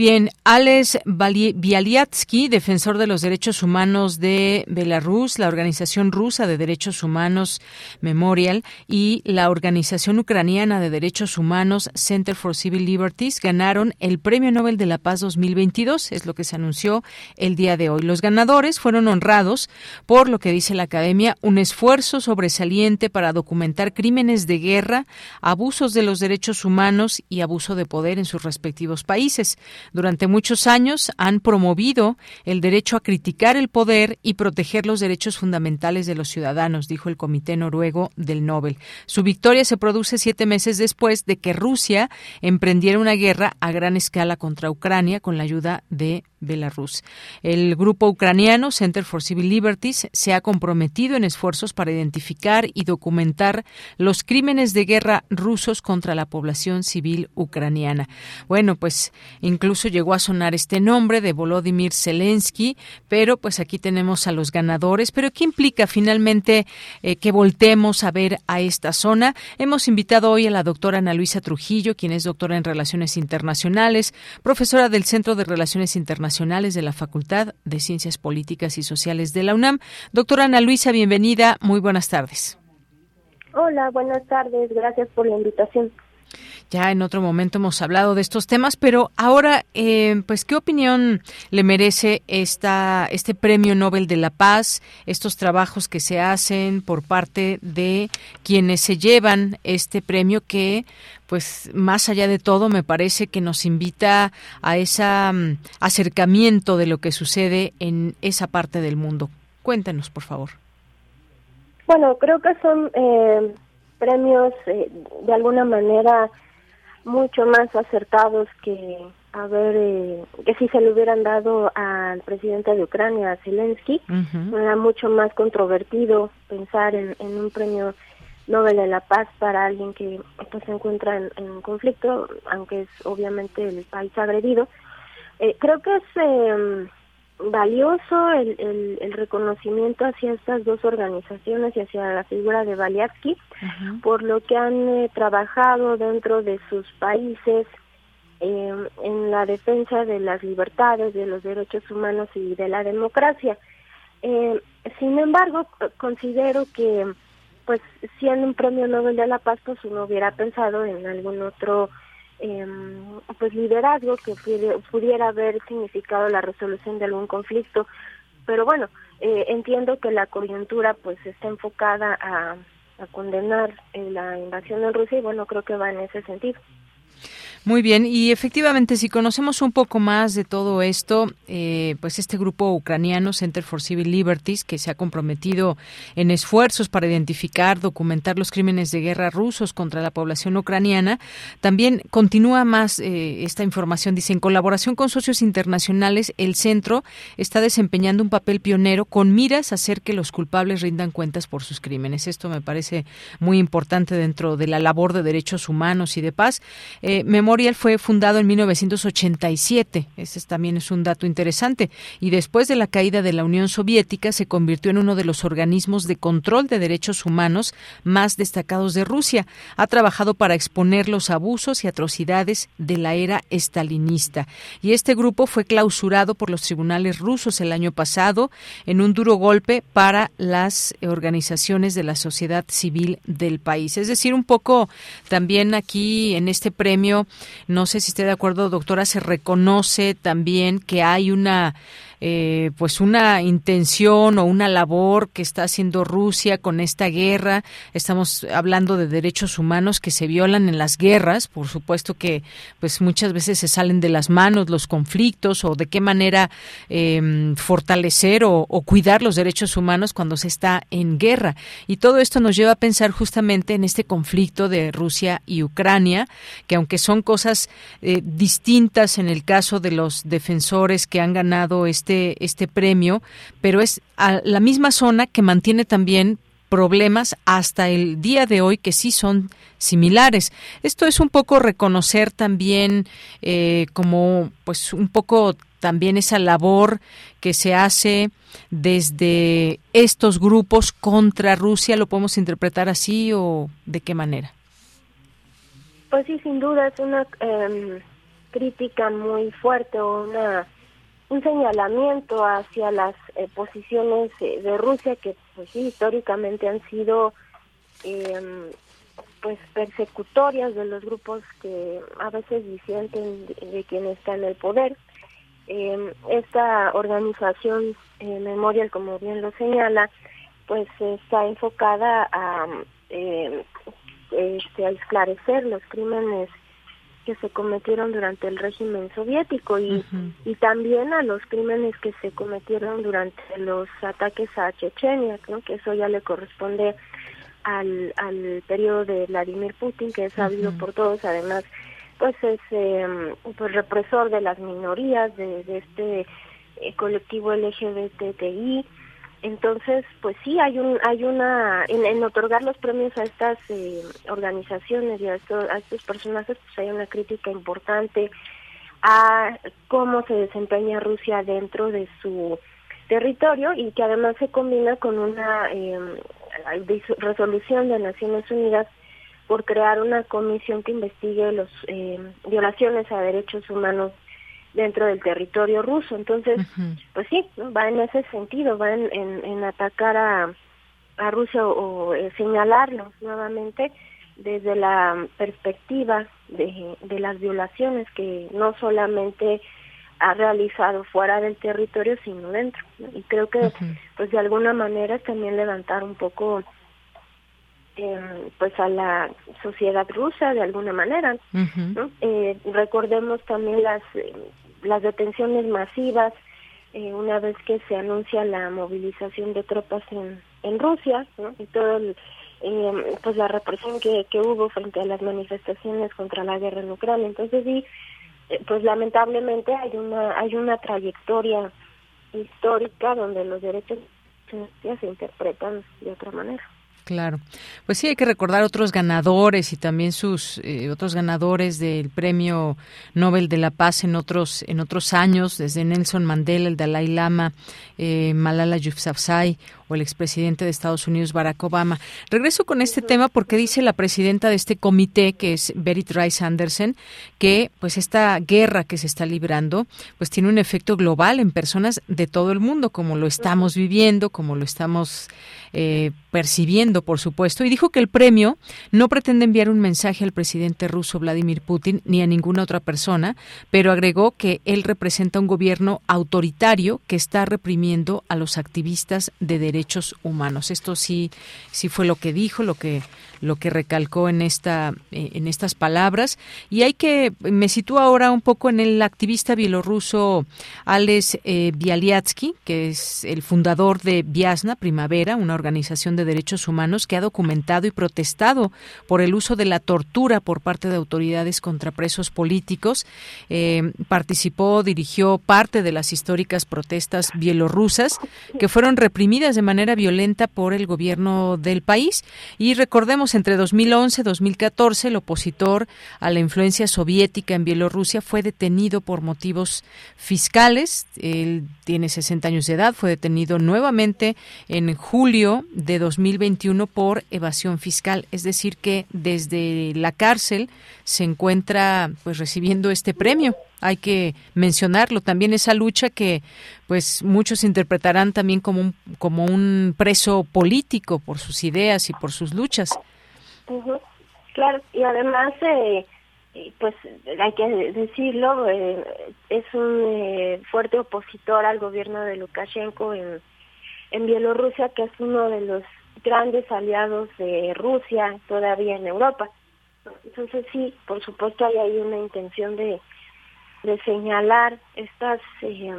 Bien, Alex Bialyatsky, defensor de los derechos humanos de Belarus, la Organización Rusa de Derechos Humanos Memorial y la Organización Ucraniana de Derechos Humanos Center for Civil Liberties ganaron el Premio Nobel de la Paz 2022, es lo que se anunció el día de hoy. Los ganadores fueron honrados por lo que dice la Academia, un esfuerzo sobresaliente para documentar crímenes de guerra, abusos de los derechos humanos y abuso de poder en sus respectivos países. Durante muchos años han promovido el derecho a criticar el poder y proteger los derechos fundamentales de los ciudadanos, dijo el Comité Noruego del Nobel. Su victoria se produce siete meses después de que Rusia emprendiera una guerra a gran escala contra Ucrania con la ayuda de Belarus. El grupo ucraniano Center for Civil Liberties se ha comprometido en esfuerzos para identificar y documentar los crímenes de guerra rusos contra la población civil ucraniana. Bueno, pues incluso llegó a sonar este nombre de Volodymyr Zelensky, pero pues aquí tenemos a los ganadores. Pero ¿qué implica finalmente eh, que voltemos a ver a esta zona? Hemos invitado hoy a la doctora Ana Luisa Trujillo, quien es doctora en Relaciones Internacionales, profesora del Centro de Relaciones Internacionales de la Facultad de Ciencias Políticas y Sociales de la UNAM. Doctora Ana Luisa, bienvenida. Muy buenas tardes. Hola, buenas tardes. Gracias por la invitación. Ya en otro momento hemos hablado de estos temas, pero ahora, eh, pues, ¿qué opinión le merece esta, este Premio Nobel de la Paz, estos trabajos que se hacen por parte de quienes se llevan este premio que, pues, más allá de todo, me parece que nos invita a ese mm, acercamiento de lo que sucede en esa parte del mundo? Cuéntenos, por favor. Bueno, creo que son eh, premios eh, de alguna manera mucho más acertados que a ver eh, que si se le hubieran dado al presidente de Ucrania, Zelensky, era mucho más controvertido pensar en, un premio Nobel de la Paz para alguien que pues, se encuentra en, conflicto, aunque es obviamente el país agredido. Eh, creo que es eh, valioso el, el, reconocimiento hacia estas dos organizaciones y hacia la figura de Baliatsky por lo que han eh, trabajado dentro de sus países eh, en la defensa de las libertades, de los derechos humanos y de la democracia. Eh, sin embargo, considero que, pues, siendo un premio Nobel de la Paz, pues uno hubiera pensado en algún otro eh, pues liderazgo que pudiera haber significado la resolución de algún conflicto. Pero bueno eh, entiendo que la coyuntura pues está enfocada a, a condenar eh, la invasión en Rusia y bueno creo que va en ese sentido muy bien, y efectivamente, si conocemos un poco más de todo esto, eh, pues este grupo ucraniano, Center for Civil Liberties, que se ha comprometido en esfuerzos para identificar, documentar los crímenes de guerra rusos contra la población ucraniana, también continúa más eh, esta información. Dice, en colaboración con socios internacionales, el centro está desempeñando un papel pionero con miras a hacer que los culpables rindan cuentas por sus crímenes. Esto me parece muy importante dentro de la labor de derechos humanos y de paz. Eh, Memorial fue fundado en 1987. Ese también es un dato interesante. Y después de la caída de la Unión Soviética se convirtió en uno de los organismos de control de derechos humanos más destacados de Rusia. Ha trabajado para exponer los abusos y atrocidades de la era estalinista. Y este grupo fue clausurado por los tribunales rusos el año pasado en un duro golpe para las organizaciones de la sociedad civil del país. Es decir, un poco también aquí en este premio no sé si esté de acuerdo, doctora, se reconoce también que hay una eh, pues una intención o una labor que está haciendo Rusia con esta guerra. Estamos hablando de derechos humanos que se violan en las guerras, por supuesto que pues muchas veces se salen de las manos los conflictos o de qué manera em, fortalecer o, o cuidar los derechos humanos cuando se está en guerra. Y todo esto nos lleva a pensar justamente en este conflicto de Rusia y Ucrania, que aunque son cosas eh, distintas en el caso de los defensores que han ganado este, este premio, pero es a la misma zona que mantiene también problemas hasta el día de hoy que sí son similares. Esto es un poco reconocer también eh, como pues un poco también esa labor que se hace desde estos grupos contra Rusia, ¿lo podemos interpretar así o de qué manera? Pues sí, sin duda es una em, crítica muy fuerte o una un señalamiento hacia las eh, posiciones eh, de Rusia que pues sí históricamente han sido em, pues persecutorias de los grupos que a veces disienten de, de quien está en el poder. Eh, esta organización eh, Memorial, como bien lo señala, pues está enfocada a, eh, este, a esclarecer los crímenes que se cometieron durante el régimen soviético y, y también a los crímenes que se cometieron durante los ataques a Chechenia, que eso ya le corresponde al, al periodo de Vladimir Putin, que es sabido por todos, además pues es eh, pues represor de las minorías de, de este eh, colectivo LGBTI entonces pues sí hay un hay una en, otorgar los premios a estas eh, organizaciones y a estos, a estos personajes pues hay una crítica importante a cómo se desempeña Rusia dentro de su territorio y que además se combina con una eh, resolución de Naciones Unidas por crear una comisión que investigue las eh, violaciones a derechos humanos dentro del territorio ruso. Entonces, pues sí, va en ese sentido, va en, en, atacar a, a Rusia o, eh, señalarlo nuevamente desde la perspectiva de, de las violaciones que no solamente ha realizado fuera del territorio, sino dentro. Y creo que, pues de alguna manera también levantar un poco eh, pues a la sociedad rusa de alguna manera. eh, recordemos también las eh, las detenciones masivas eh, una vez que se anuncia la movilización de tropas en, en Rusia y todo el, eh, pues la represión que, que hubo frente a las manifestaciones contra la guerra en Ucrania. Entonces sí, pues lamentablemente hay una hay una trayectoria histórica donde los derechos se interpretan de otra manera. Claro. Pues sí, hay que recordar otros ganadores y también sus eh, otros ganadores del Premio Nobel de la Paz en otros en otros años, desde Nelson Mandela, el Dalai Lama, eh, Malala Yousafzai o el expresidente de Estados Unidos Barack Obama. Regreso con este tema porque dice la presidenta de este comité, que es Berit Rice Anderson, que pues esta guerra que se está librando, pues tiene un efecto global en personas de todo el mundo, como lo estamos viviendo, como lo estamos eh, percibiendo, por supuesto, y dijo que el premio no pretende enviar un mensaje al presidente ruso Vladimir Putin ni a ninguna otra persona, pero agregó que él representa un gobierno autoritario que está reprimiendo a los activistas de derechos humanos. Esto sí, sí fue lo que dijo, lo que lo que recalcó en esta eh, en estas palabras y hay que me sitúo ahora un poco en el activista bielorruso Alex eh, Bialyatsky, que es el fundador de Viasna Primavera, una organización de derechos humanos que ha documentado y protestado por el uso de la tortura por parte de autoridades contra presos políticos. Eh, participó, dirigió parte de las históricas protestas bielorrusas que fueron reprimidas de manera violenta por el gobierno del país. Y recordemos entre 2011 y 2014, el opositor a la influencia soviética en Bielorrusia fue detenido por motivos fiscales. Él tiene 60 años de edad, fue detenido nuevamente en julio de 2021 por evasión fiscal, es decir que desde la cárcel se encuentra pues recibiendo este premio hay que mencionarlo. También esa lucha que pues muchos interpretarán también como un como un preso político por sus ideas y por sus luchas. Claro, y además, eh, pues hay que decirlo, eh, es un eh, fuerte opositor al gobierno de Lukashenko en, en Bielorrusia, que es uno de los grandes aliados de Rusia todavía en Europa. Entonces sí, por supuesto hay ahí una intención de, de señalar estas eh,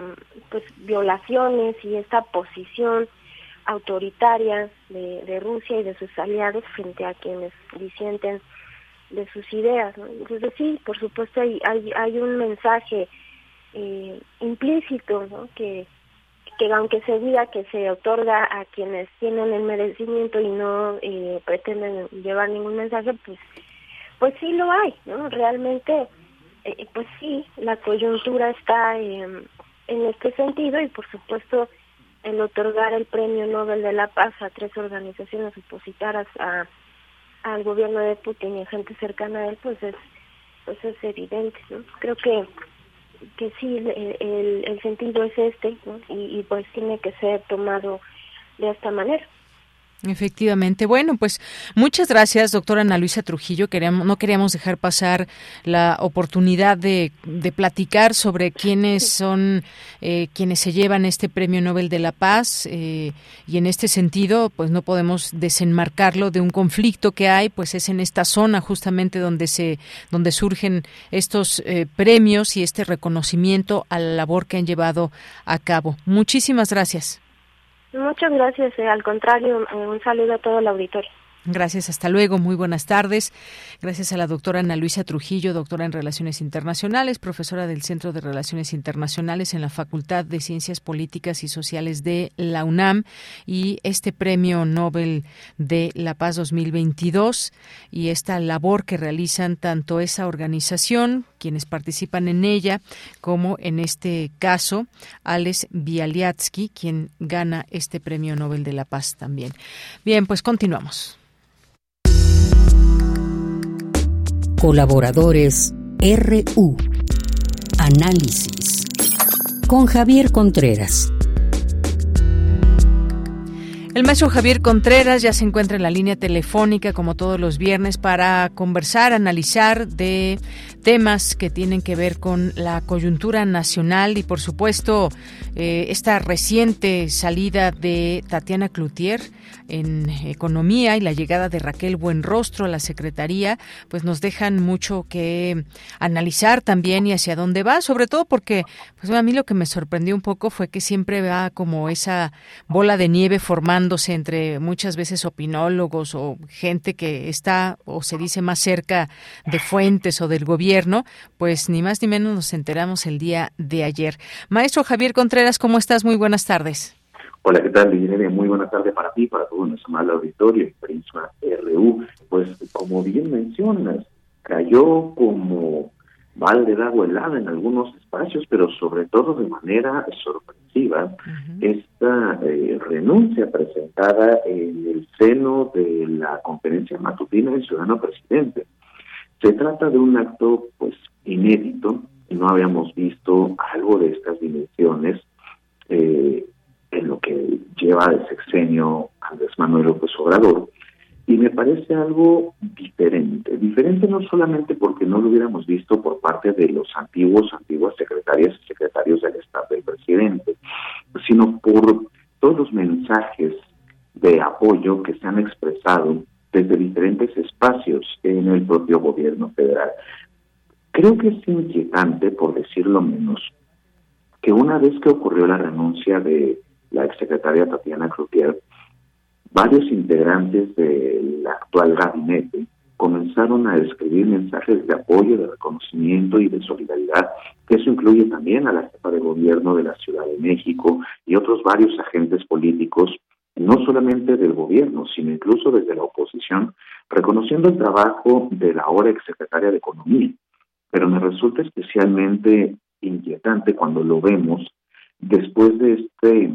pues violaciones y esta posición autoritaria de, de Rusia y de sus aliados frente a quienes disienten de sus ideas. Entonces sí, por supuesto hay, hay, hay un mensaje eh, implícito que, que aunque se diga que se otorga a quienes tienen el merecimiento y no eh, pretenden llevar ningún mensaje, pues, pues sí lo hay, ¿no? Realmente, eh, pues sí, la coyuntura está en este sentido y por supuesto el otorgar el Premio Nobel de la Paz a tres organizaciones opositoras a al gobierno de Putin y a gente cercana a él, pues es, pues es evidente. Creo que que sí, el, el, sentido es este, y pues tiene que ser tomado de esta manera. Efectivamente. Bueno, pues muchas gracias, doctora Ana Luisa Trujillo. Queríamos, no queríamos dejar pasar la oportunidad de, de platicar sobre quiénes son eh, quienes se llevan este Premio Nobel de la Paz eh, y en este sentido, pues no podemos desenmarcarlo de un conflicto que hay, pues es en esta zona justamente donde se donde surgen estos eh, premios y este reconocimiento a la labor que han llevado a cabo. Muchísimas gracias. Muchas gracias, eh, al contrario, eh, un saludo a todo el auditorio. Gracias, hasta luego, muy buenas tardes. Gracias a la doctora Ana Luisa Trujillo, doctora en Relaciones Internacionales, profesora del Centro de Relaciones Internacionales en la Facultad de Ciencias Políticas y Sociales de la UNAM y este Premio Nobel de la Paz 2022 y esta labor que realizan tanto esa organización, quienes participan en ella, como en este caso Alex Bialyatsky, quien gana este Premio Nobel de la Paz también. Bien, pues continuamos. Colaboradores RU. Análisis. Con Javier Contreras. El maestro Javier Contreras ya se encuentra en la línea telefónica como todos los viernes para conversar, analizar de temas que tienen que ver con la coyuntura nacional y por supuesto eh, esta reciente salida de Tatiana Cloutier en economía y la llegada de Raquel Buenrostro a la secretaría pues nos dejan mucho que analizar también y hacia dónde va, sobre todo porque pues a mí lo que me sorprendió un poco fue que siempre va como esa bola de nieve formando entre muchas veces opinólogos o gente que está o se dice más cerca de fuentes o del gobierno, pues ni más ni menos nos enteramos el día de ayer. Maestro Javier Contreras, ¿cómo estás? Muy buenas tardes. Hola, ¿qué tal, Muy buenas tardes para ti, para todo nuestro mal auditorio Prisma RU. Pues, como bien mencionas, cayó como balde de agua helada en algunos espacios, pero sobre todo de manera sorpresiva, esta eh, renuncia presentada en el seno de la conferencia matutina del ciudadano presidente. Se trata de un acto pues inédito, no habíamos visto algo de estas dimensiones eh, en lo que lleva el sexenio Andrés Manuel López Obrador, y me parece algo diferente. Diferente no solamente porque no lo hubiéramos visto por parte de los antiguos, antiguas secretarias y secretarios del Estado del presidente, sino por todos los mensajes de apoyo que se han expresado desde diferentes espacios en el propio gobierno federal. Creo que es inquietante, por decirlo menos, que una vez que ocurrió la renuncia de la exsecretaria Tatiana Cloutier, Varios integrantes del actual gabinete comenzaron a escribir mensajes de apoyo, de reconocimiento y de solidaridad, que eso incluye también a la jefa de gobierno de la Ciudad de México y otros varios agentes políticos, no solamente del gobierno, sino incluso desde la oposición, reconociendo el trabajo de la ahora exsecretaria de Economía. Pero me resulta especialmente inquietante cuando lo vemos después de este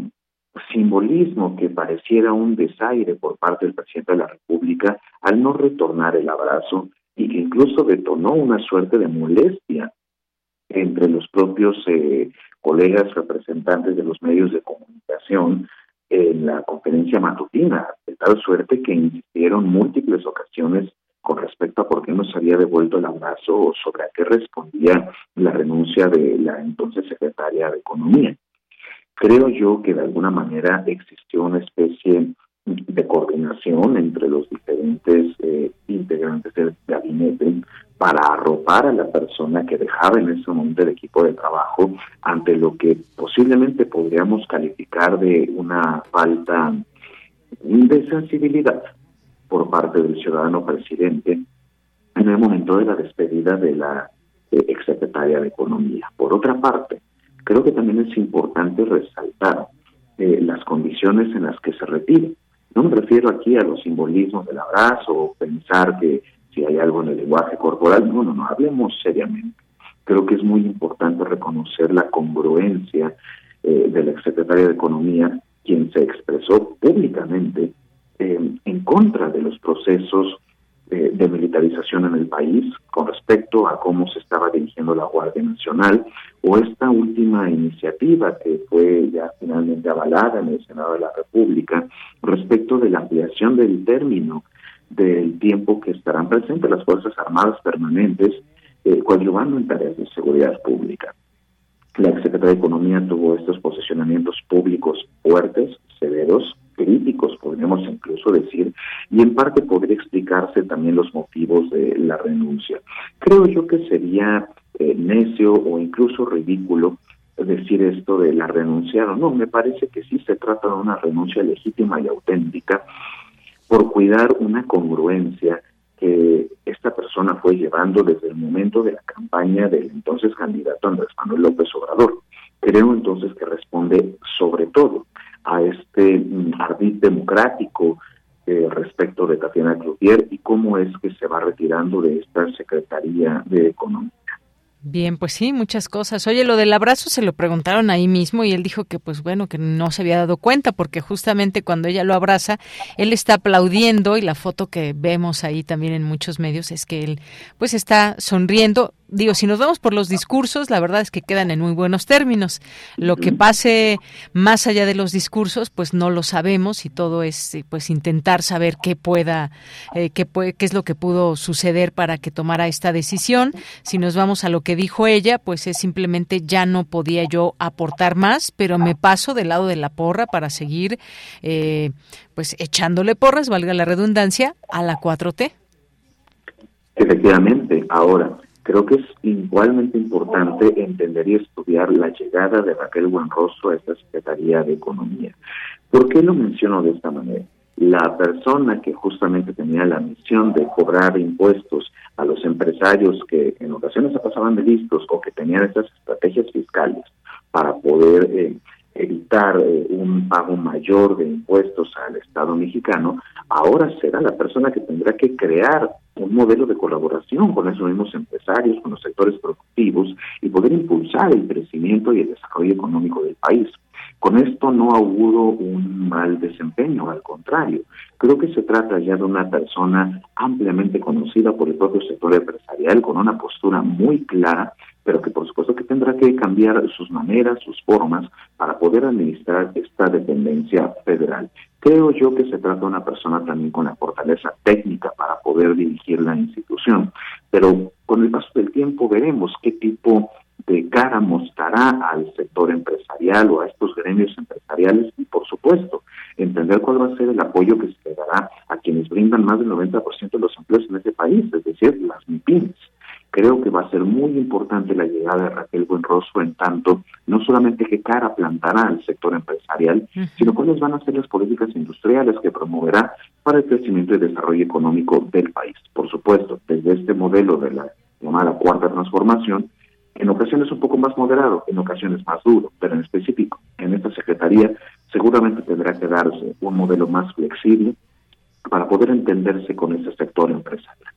simbolismo que pareciera un desaire por parte del presidente de la República al no retornar el abrazo y que incluso detonó una suerte de molestia entre los propios eh, colegas representantes de los medios de comunicación en la conferencia matutina, de tal suerte que insistieron múltiples ocasiones con respecto a por qué no nos había devuelto el abrazo sobre a qué respondía la renuncia de la entonces secretaria de Economía. Creo yo que de alguna manera existió una especie de coordinación entre los diferentes eh, integrantes del gabinete para arropar a la persona que dejaba en ese momento el equipo de trabajo ante lo que posiblemente podríamos calificar de una falta de sensibilidad por parte del ciudadano presidente en el momento de la despedida de la eh, exsecretaria de Economía. Por otra parte, creo que también es importante resaltar eh, las condiciones en las que se retira. No me refiero aquí a los simbolismos del abrazo o pensar que si hay algo en el lenguaje corporal, no, no, no, hablemos seriamente. Creo que es muy importante reconocer la congruencia eh, del exsecretario de Economía, quien se expresó públicamente eh, en contra de los procesos de militarización en el país con respecto a cómo se estaba dirigiendo la Guardia Nacional o esta última iniciativa que fue ya finalmente avalada en el Senado de la República respecto de la ampliación del término del tiempo que estarán presentes las Fuerzas Armadas permanentes eh, coadyuvando en tareas de seguridad pública. La Secretaría de Economía tuvo estos posicionamientos públicos fuertes, severos, críticos, podríamos incluso decir, y en parte podría explicarse también los motivos de la renuncia. Creo yo que sería eh, necio o incluso ridículo decir esto de la renuncia No, me parece que sí se trata de una renuncia legítima y auténtica por cuidar una congruencia que esta persona fue llevando desde el momento de la campaña del entonces candidato Andrés Manuel López Obrador. Creo entonces que responde sobre todo a este mm, ardid democrático eh, respecto de Tatiana Cloutier y cómo es que se va retirando de esta Secretaría de Economía. Bien, pues sí, muchas cosas. Oye, lo del abrazo se lo preguntaron ahí mismo y él dijo que pues bueno, que no se había dado cuenta porque justamente cuando ella lo abraza, él está aplaudiendo y la foto que vemos ahí también en muchos medios es que él pues está sonriendo digo, si nos vamos por los discursos, la verdad es que quedan en muy buenos términos. Lo que pase más allá de los discursos, pues no lo sabemos y todo es eh, pues intentar saber qué pueda, eh, qué, qué es lo que pudo suceder para que tomara esta decisión. Si nos vamos a lo que dijo ella, pues es simplemente ya no podía yo aportar más, pero me paso del lado de la porra para seguir eh, pues echándole porras, valga la redundancia, a la 4T. Efectivamente, ahora, Creo que es igualmente importante entender y estudiar la llegada de Raquel Buenroso a esta Secretaría de Economía. ¿Por qué lo menciono de esta manera? La persona que justamente tenía la misión de cobrar impuestos a los empresarios que en ocasiones se pasaban de listos o que tenían estas estrategias fiscales para poder eh, evitar eh, un pago mayor de impuestos al Estado mexicano, ahora será la persona que tendrá que crear un modelo de colaboración con esos mismos empresarios, con los sectores productivos y poder impulsar el crecimiento y el desarrollo económico del país. Con esto no auguro un mal desempeño, al contrario, creo que se trata ya de una persona ampliamente conocida por el propio sector empresarial, con una postura muy clara pero que por supuesto que tendrá que cambiar sus maneras, sus formas para poder administrar esta dependencia federal. Creo yo que se trata de una persona también con la fortaleza técnica para poder dirigir la institución, pero con el paso del tiempo veremos qué tipo de cara mostrará al sector empresarial o a estos gremios empresariales y por supuesto entender cuál va a ser el apoyo que se le dará a quienes brindan más del 90% de los empleos en este país, es decir, las MIPIMES. Creo que va a ser muy importante la llegada de Raquel Buenroso en tanto no solamente qué cara plantará al sector empresarial, sino cuáles van a ser las políticas industriales que promoverá para el crecimiento y desarrollo económico del país. Por supuesto, desde este modelo de la llamada cuarta transformación, en ocasiones un poco más moderado, en ocasiones más duro, pero en específico, en esta Secretaría seguramente tendrá que darse un modelo más flexible para poder entenderse con ese sector empresarial.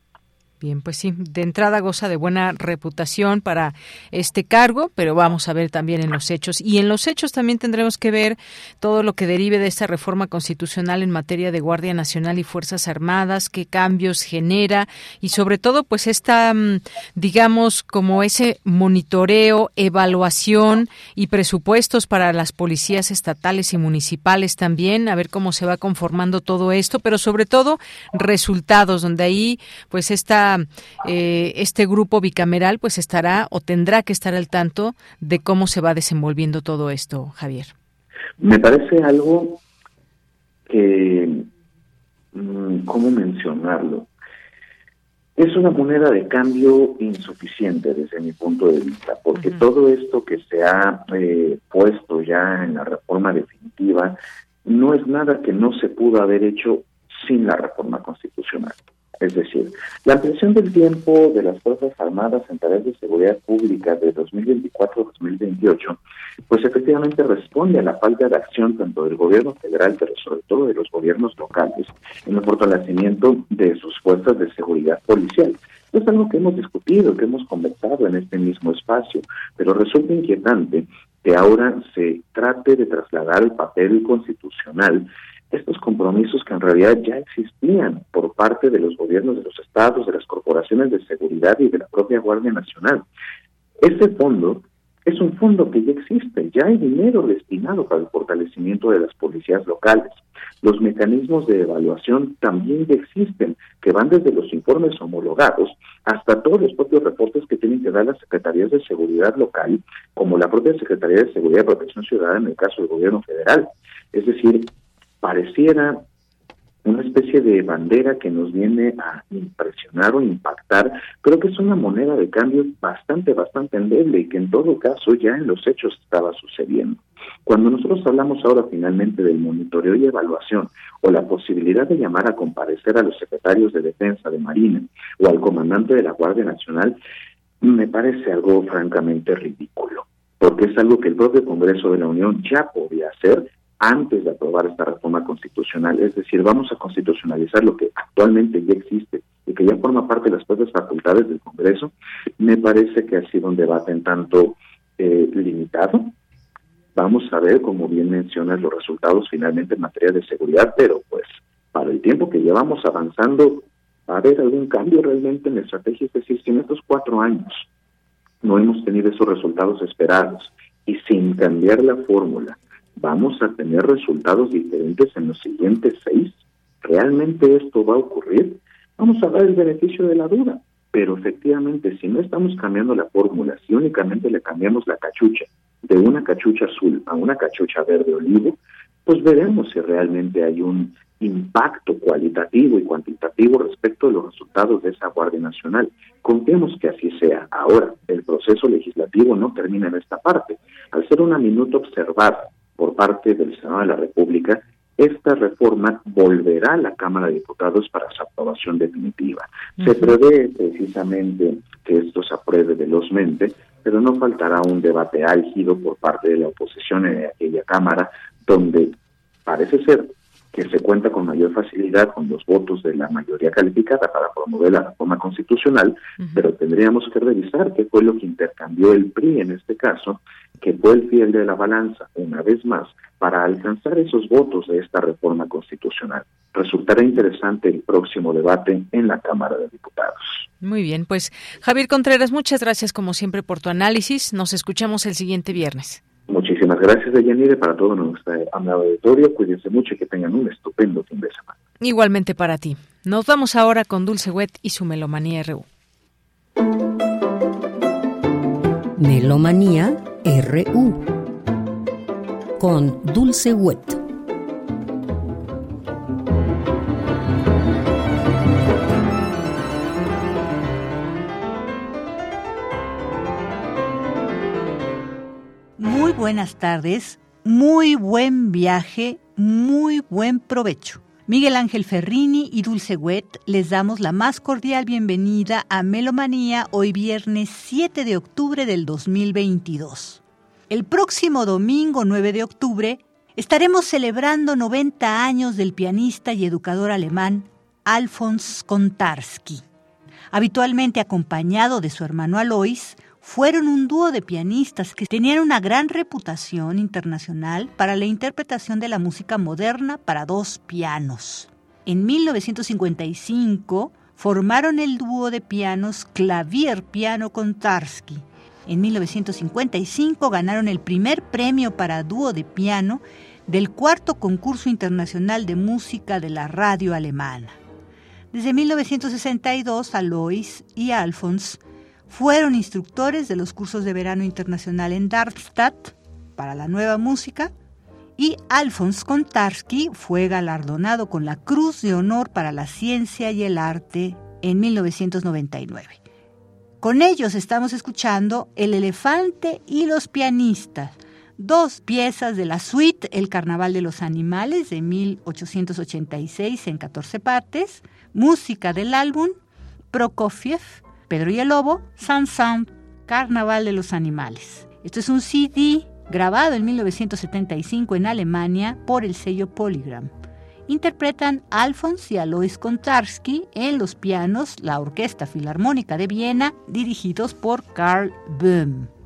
Bien, pues sí, de entrada goza de buena reputación para este cargo, pero vamos a ver también en los hechos. Y en los hechos también tendremos que ver todo lo que derive de esta reforma constitucional en materia de Guardia Nacional y Fuerzas Armadas, qué cambios genera y sobre todo pues esta, mm, digamos, como ese monitoreo, evaluación y presupuestos para las policías estatales y municipales también, a ver cómo se va conformando todo esto, pero sobre todo resultados, donde ahí pues esta esta eh, este grupo bicameral pues estará o tendrá que estar al tanto de cómo se va desenvolviendo todo esto, Javier. Me parece algo que, mm, ¿cómo mencionarlo? Es una moneda de cambio insuficiente desde mi punto de vista, porque todo esto que se ha eh, puesto ya en la reforma definitiva no es nada que no se pudo haber hecho sin la reforma constitucional. Es decir, la ampliación del tiempo de las Fuerzas Armadas en tareas de seguridad pública de 2024 2028, pues efectivamente responde a la falta de acción tanto del gobierno federal, pero sobre todo de los gobiernos locales, en el fortalecimiento de sus fuerzas de seguridad policial. Es algo que hemos discutido, que hemos conversado en este mismo espacio, pero resulta inquietante que ahora se trate de trasladar el papel constitucional estos compromisos que en realidad ya existían por parte de los gobiernos de los estados, de las corporaciones de seguridad y de la propia Guardia Nacional. Este fondo es un fondo que ya existe, ya hay dinero destinado para el fortalecimiento de las policías locales. Los mecanismos de evaluación también ya existen, que van desde los informes homologados hasta todos los propios reportes que tienen que dar las secretarías de seguridad local, como la propia Secretaría de Seguridad y Protección Ciudadana en el caso del gobierno federal. Es decir, pareciera una especie de bandera que nos viene a impresionar o impactar, creo que es una moneda de cambio bastante, bastante endeble y que en todo caso ya en los hechos estaba sucediendo. Cuando nosotros hablamos ahora finalmente del monitoreo y evaluación o la posibilidad de llamar a comparecer a los secretarios de defensa de Marina o al comandante de la Guardia Nacional, me parece algo francamente ridículo, porque es algo que el propio Congreso de la Unión ya podía hacer antes de aprobar esta reforma constitucional. Es decir, vamos a constitucionalizar lo que actualmente ya existe y que ya forma parte de las propias facultades del Congreso, me parece que ha sido un debate en tanto eh, limitado. Vamos a ver, como bien mencionas, los resultados finalmente en materia de seguridad, pero pues para el tiempo que llevamos avanzando, ¿va a haber algún cambio realmente en la estrategia? Es decir, si en estos cuatro años no hemos tenido esos resultados esperados y sin cambiar la fórmula, vamos a tener resultados diferentes en los siguientes seis. ¿Realmente esto va a ocurrir? Vamos a dar el beneficio de la duda, pero efectivamente si no estamos cambiando la fórmula, si únicamente le cambiamos la cachucha de una cachucha azul a una cachucha verde olivo, pues veremos si realmente hay un impacto cualitativo y cuantitativo respecto de los resultados de esa Guardia Nacional. Confiemos que así sea. Ahora, el proceso legislativo no termina en esta parte. Al ser una minuta observada por parte del Senado de la República, esta reforma volverá a la Cámara de Diputados para su aprobación definitiva. Se prevé precisamente que esto se apruebe velozmente, pero no faltará un debate álgido por parte de la oposición en aquella Cámara, donde parece ser que se cuenta con mayor facilidad con los votos de la mayoría calificada para promover la reforma constitucional, pero tendríamos que revisar qué fue lo que intercambió el PRI en este caso, que fue el fiel de la balanza, una vez más, para alcanzar esos votos de esta reforma constitucional. Resultará interesante el próximo debate en la Cámara de Diputados. Muy bien, pues Javier Contreras, muchas gracias como siempre por tu análisis. Nos escuchamos el siguiente viernes. Muchísimas gracias, Deyanire, para todo nuestro amado auditorio. Cuídense mucho y que tengan un estupendo fin de semana. Igualmente para ti. Nos vamos ahora con Dulce Wet y su Melomanía RU. Melomanía RU con Dulce Wet. Buenas tardes, muy buen viaje, muy buen provecho. Miguel Ángel Ferrini y Dulce Wet les damos la más cordial bienvenida a Melomanía hoy viernes 7 de octubre del 2022. El próximo domingo 9 de octubre estaremos celebrando 90 años del pianista y educador alemán Alfons Kontarski. Habitualmente acompañado de su hermano Alois, fueron un dúo de pianistas que tenían una gran reputación internacional para la interpretación de la música moderna para dos pianos. En 1955 formaron el dúo de pianos Clavier Piano Kontarski. En 1955 ganaron el primer premio para dúo de piano del cuarto concurso internacional de música de la radio alemana. Desde 1962, Alois y Alphonse fueron instructores de los cursos de verano internacional en Darmstadt para la nueva música y Alphonse Kontarski fue galardonado con la Cruz de Honor para la Ciencia y el Arte en 1999. Con ellos estamos escuchando El elefante y los pianistas, dos piezas de la suite El Carnaval de los Animales de 1886 en 14 partes, música del álbum Prokofiev, Pedro y el Lobo, San Carnaval de los Animales. Esto es un CD grabado en 1975 en Alemania por el sello Polygram. Interpretan Alfons y Alois Kontarski en los pianos la Orquesta Filarmónica de Viena, dirigidos por Karl Böhm.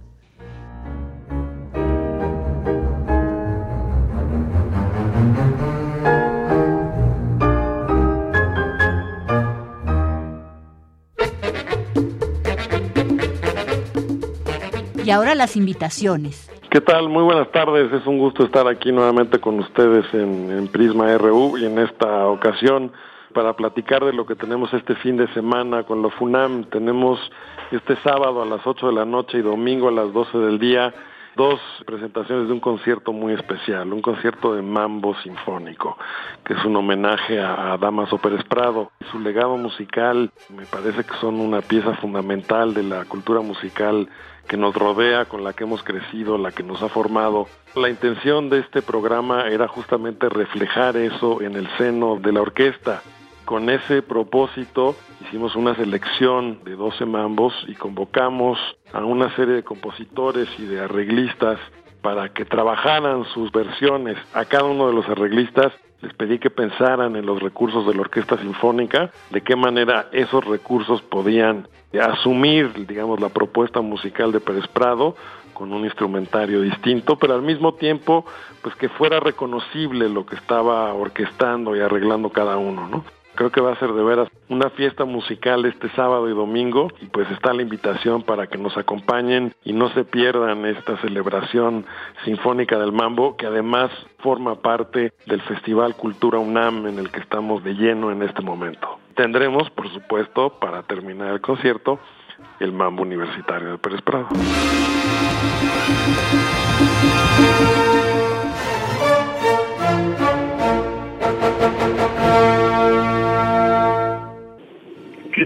Y ahora las invitaciones. ¿Qué tal? Muy buenas tardes. Es un gusto estar aquí nuevamente con ustedes en, Prisma RU y en esta ocasión para platicar de lo que tenemos este fin de semana con la FUNAM. Tenemos este sábado a las 8 de la noche y domingo a las 12 del día dos presentaciones de un concierto muy especial, un concierto de mambo sinfónico, que es un homenaje a, Damaso Pérez Prado. Su legado musical me parece que son una pieza fundamental de la cultura musical que nos rodea, con la que hemos crecido, la que nos ha formado. La intención de este programa era justamente reflejar eso en el seno de la orquesta. Con ese propósito hicimos una selección de 12 mambos y convocamos a una serie de compositores y de arreglistas para que trabajaran sus versiones. A cada uno de los arreglistas les pedí que pensaran en los recursos de la Orquesta Sinfónica, de qué manera esos recursos podían asumir, digamos, la propuesta musical de Pérez Prado con un instrumentario distinto, pero al mismo tiempo, pues que fuera reconocible lo que estaba orquestando y arreglando cada uno, ¿no? Creo que va a ser de veras una fiesta musical este sábado y domingo y pues está la invitación para que nos acompañen y no se pierdan esta celebración sinfónica del mambo que además forma parte del Festival Cultura UNAM en el que estamos de lleno en este momento. Tendremos, por supuesto, para terminar el concierto, el mambo universitario de Pérez Prado.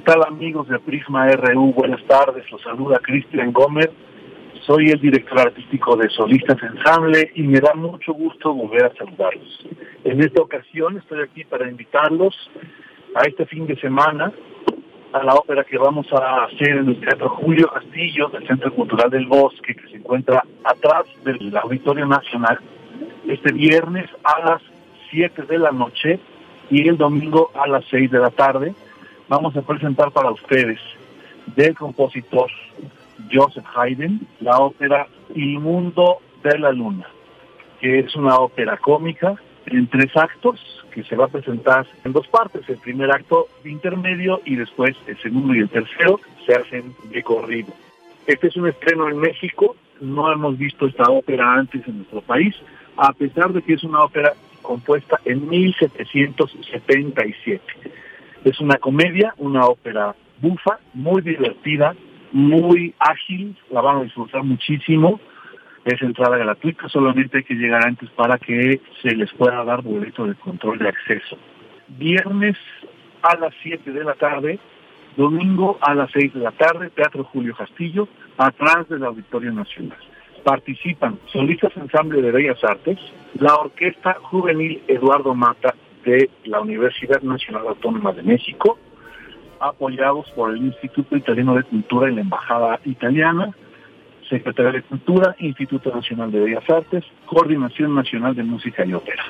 Tal amigos de Prisma RU? Buenas tardes, los saluda Cristian Gómez. Soy el director artístico de Solistas Ensamble y me da mucho gusto volver a saludarlos. En esta ocasión estoy aquí para invitarlos a este fin de semana a la ópera que vamos a hacer en el Teatro Julio Castillo del Centro Cultural del Bosque, que se encuentra atrás del Auditorio Nacional, este viernes a las 7 de la noche y el domingo a las 6 de la tarde vamos a presentar para ustedes del compositor Joseph Haydn la ópera El Mundo de la Luna, que es una ópera cómica en tres actos que se va a presentar en dos partes. El primer acto intermedio y después el segundo y el tercero se hacen de corrido. Este es un estreno en México, no hemos visto esta ópera antes en nuestro país, a pesar de que es una ópera compuesta en 1777. Es una comedia, una ópera bufa, muy divertida, muy ágil, la van a disfrutar muchísimo. Es entrada gratuita, solamente hay que llegar antes para que se les pueda dar boleto de control de acceso. Viernes a las 7 de la tarde, domingo a las 6 de la tarde, Teatro Julio Castillo, atrás del Auditorio Nacional. Participan solistas ensamble de Bellas Artes, la Orquesta Juvenil Eduardo Mata de la Universidad Nacional Autónoma de México, apoyados por el Instituto Italiano de Cultura y la Embajada Italiana, Secretaría de Cultura, Instituto Nacional de Bellas Artes, Coordinación Nacional de Música y Ópera.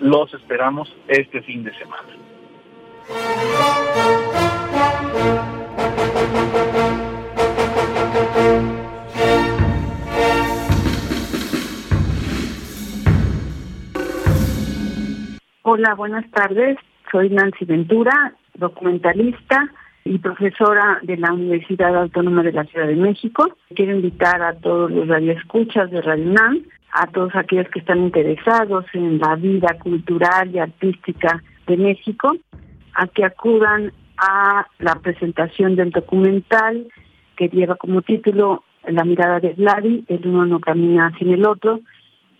Los esperamos este fin de semana. Hola, buenas tardes. Soy Nancy Ventura, documentalista y profesora de la Universidad Autónoma de la Ciudad de México. Quiero invitar a todos los radioescuchas de Radio UNAM, a todos aquellos que están interesados en la vida cultural y artística de México, a que acudan a la presentación del documental que lleva como título La mirada de Vladi, el uno no camina sin el otro,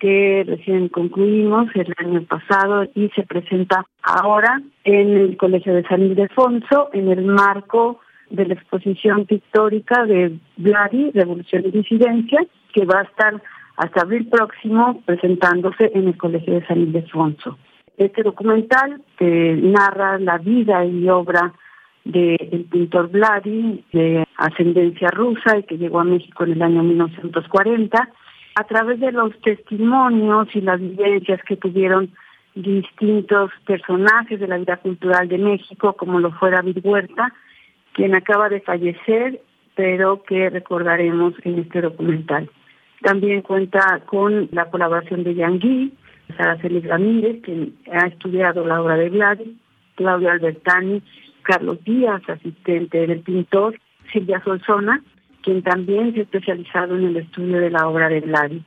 que recién concluimos el año pasado y se presenta ahora en el Colegio de San Ildefonso en el marco de la exposición pictórica de Vladi, Revolución y Disidencia, que va a estar hasta abril próximo presentándose en el Colegio de San Ildefonso. Este documental que narra la vida y obra del pintor Vladi, de ascendencia rusa y que llegó a México en el año 1940, a través de los testimonios y las vivencias que tuvieron distintos personajes de la vida cultural de México, como lo fue David Huerta, quien acaba de fallecer, pero que recordaremos en este documental. También cuenta con la colaboración de Yangui, Saraceli Ramírez, quien ha estudiado la obra de Vladi, Claudia Albertani, Carlos Díaz, asistente del pintor, Silvia Solsona, quien también se ha especializado en el estudio de la obra de Vladi.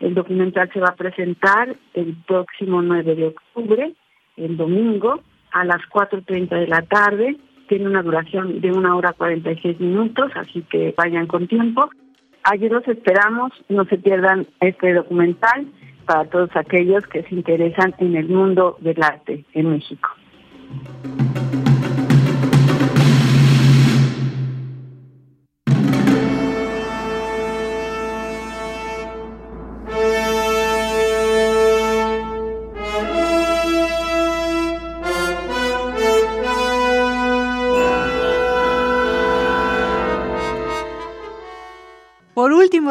El documental se va a presentar el próximo 9 de octubre, el domingo, a las 4.30 de la tarde. Tiene una duración de una hora 46 minutos, así que vayan con tiempo. Allí los esperamos, no se pierdan este documental para todos aquellos que se interesan en el mundo del arte en México.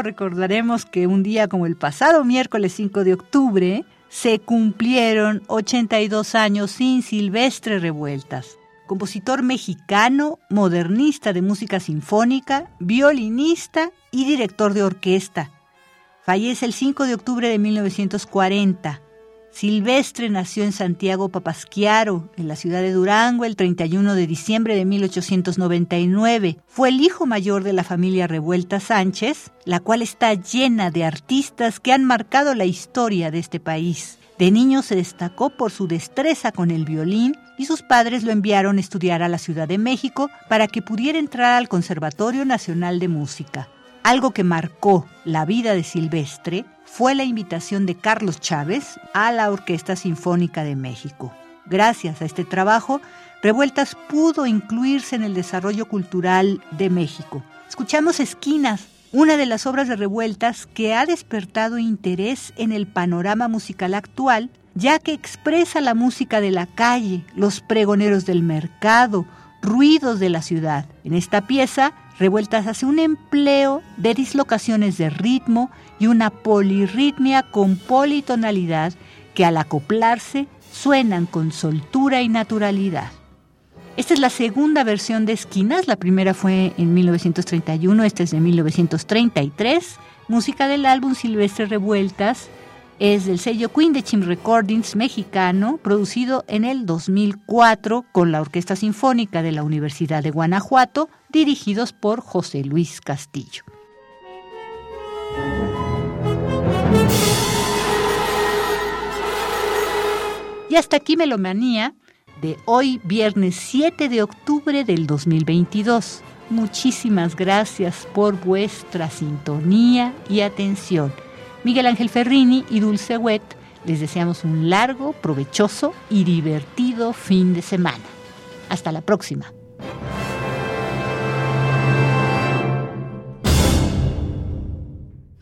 Recordaremos que un día como el pasado miércoles 5 de octubre se cumplieron 82 años sin Silvestre Revueltas, compositor mexicano, modernista de música sinfónica, violinista y director de orquesta. Fallece el 5 de octubre de 1940. Silvestre nació en Santiago Papasquiaro, en la ciudad de Durango, el 31 de diciembre de 1899. Fue el hijo mayor de la familia Revuelta Sánchez, la cual está llena de artistas que han marcado la historia de este país. De niño se destacó por su destreza con el violín y sus padres lo enviaron a estudiar a la Ciudad de México para que pudiera entrar al Conservatorio Nacional de Música. Algo que marcó la vida de Silvestre fue la invitación de Carlos Chávez a la Orquesta Sinfónica de México. Gracias a este trabajo, Revueltas pudo incluirse en el desarrollo cultural de México. Escuchamos Esquinas, una de las obras de Revueltas que ha despertado interés en el panorama musical actual, ya que expresa la música de la calle, los pregoneros del mercado, ruidos de la ciudad. En esta pieza, Revueltas hace un empleo de dislocaciones de ritmo y una polirritmia con politonalidad que al acoplarse suenan con soltura y naturalidad. Esta es la segunda versión de Esquinas, la primera fue en 1931, esta es de 1933, música del álbum Silvestre Revueltas, es del sello Queen de Chim Recordings mexicano, producido en el 2004 con la Orquesta Sinfónica de la Universidad de Guanajuato, dirigidos por José Luis Castillo. Y hasta aquí Melomanía de hoy, viernes 7 de octubre del 2022. Muchísimas gracias por vuestra sintonía y atención. Miguel Ángel Ferrini y Dulce Wet les deseamos un largo, provechoso y divertido fin de semana. Hasta la próxima.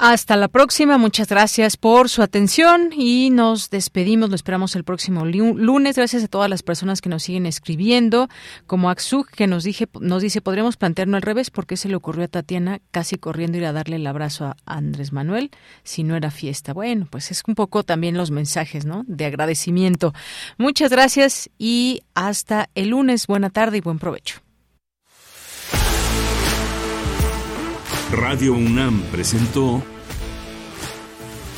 Hasta la próxima, muchas gracias por su atención y nos despedimos, lo esperamos el próximo lunes. Gracias a todas las personas que nos siguen escribiendo, como Axuk que nos, dije, nos dice, podríamos plantearnos al revés, porque se le ocurrió a Tatiana casi corriendo ir a darle el abrazo a Andrés Manuel si no era fiesta. Bueno, pues es un poco también los mensajes, ¿no? De agradecimiento. Muchas gracias y hasta el lunes. Buena tarde y buen provecho. Radio UNAM presentó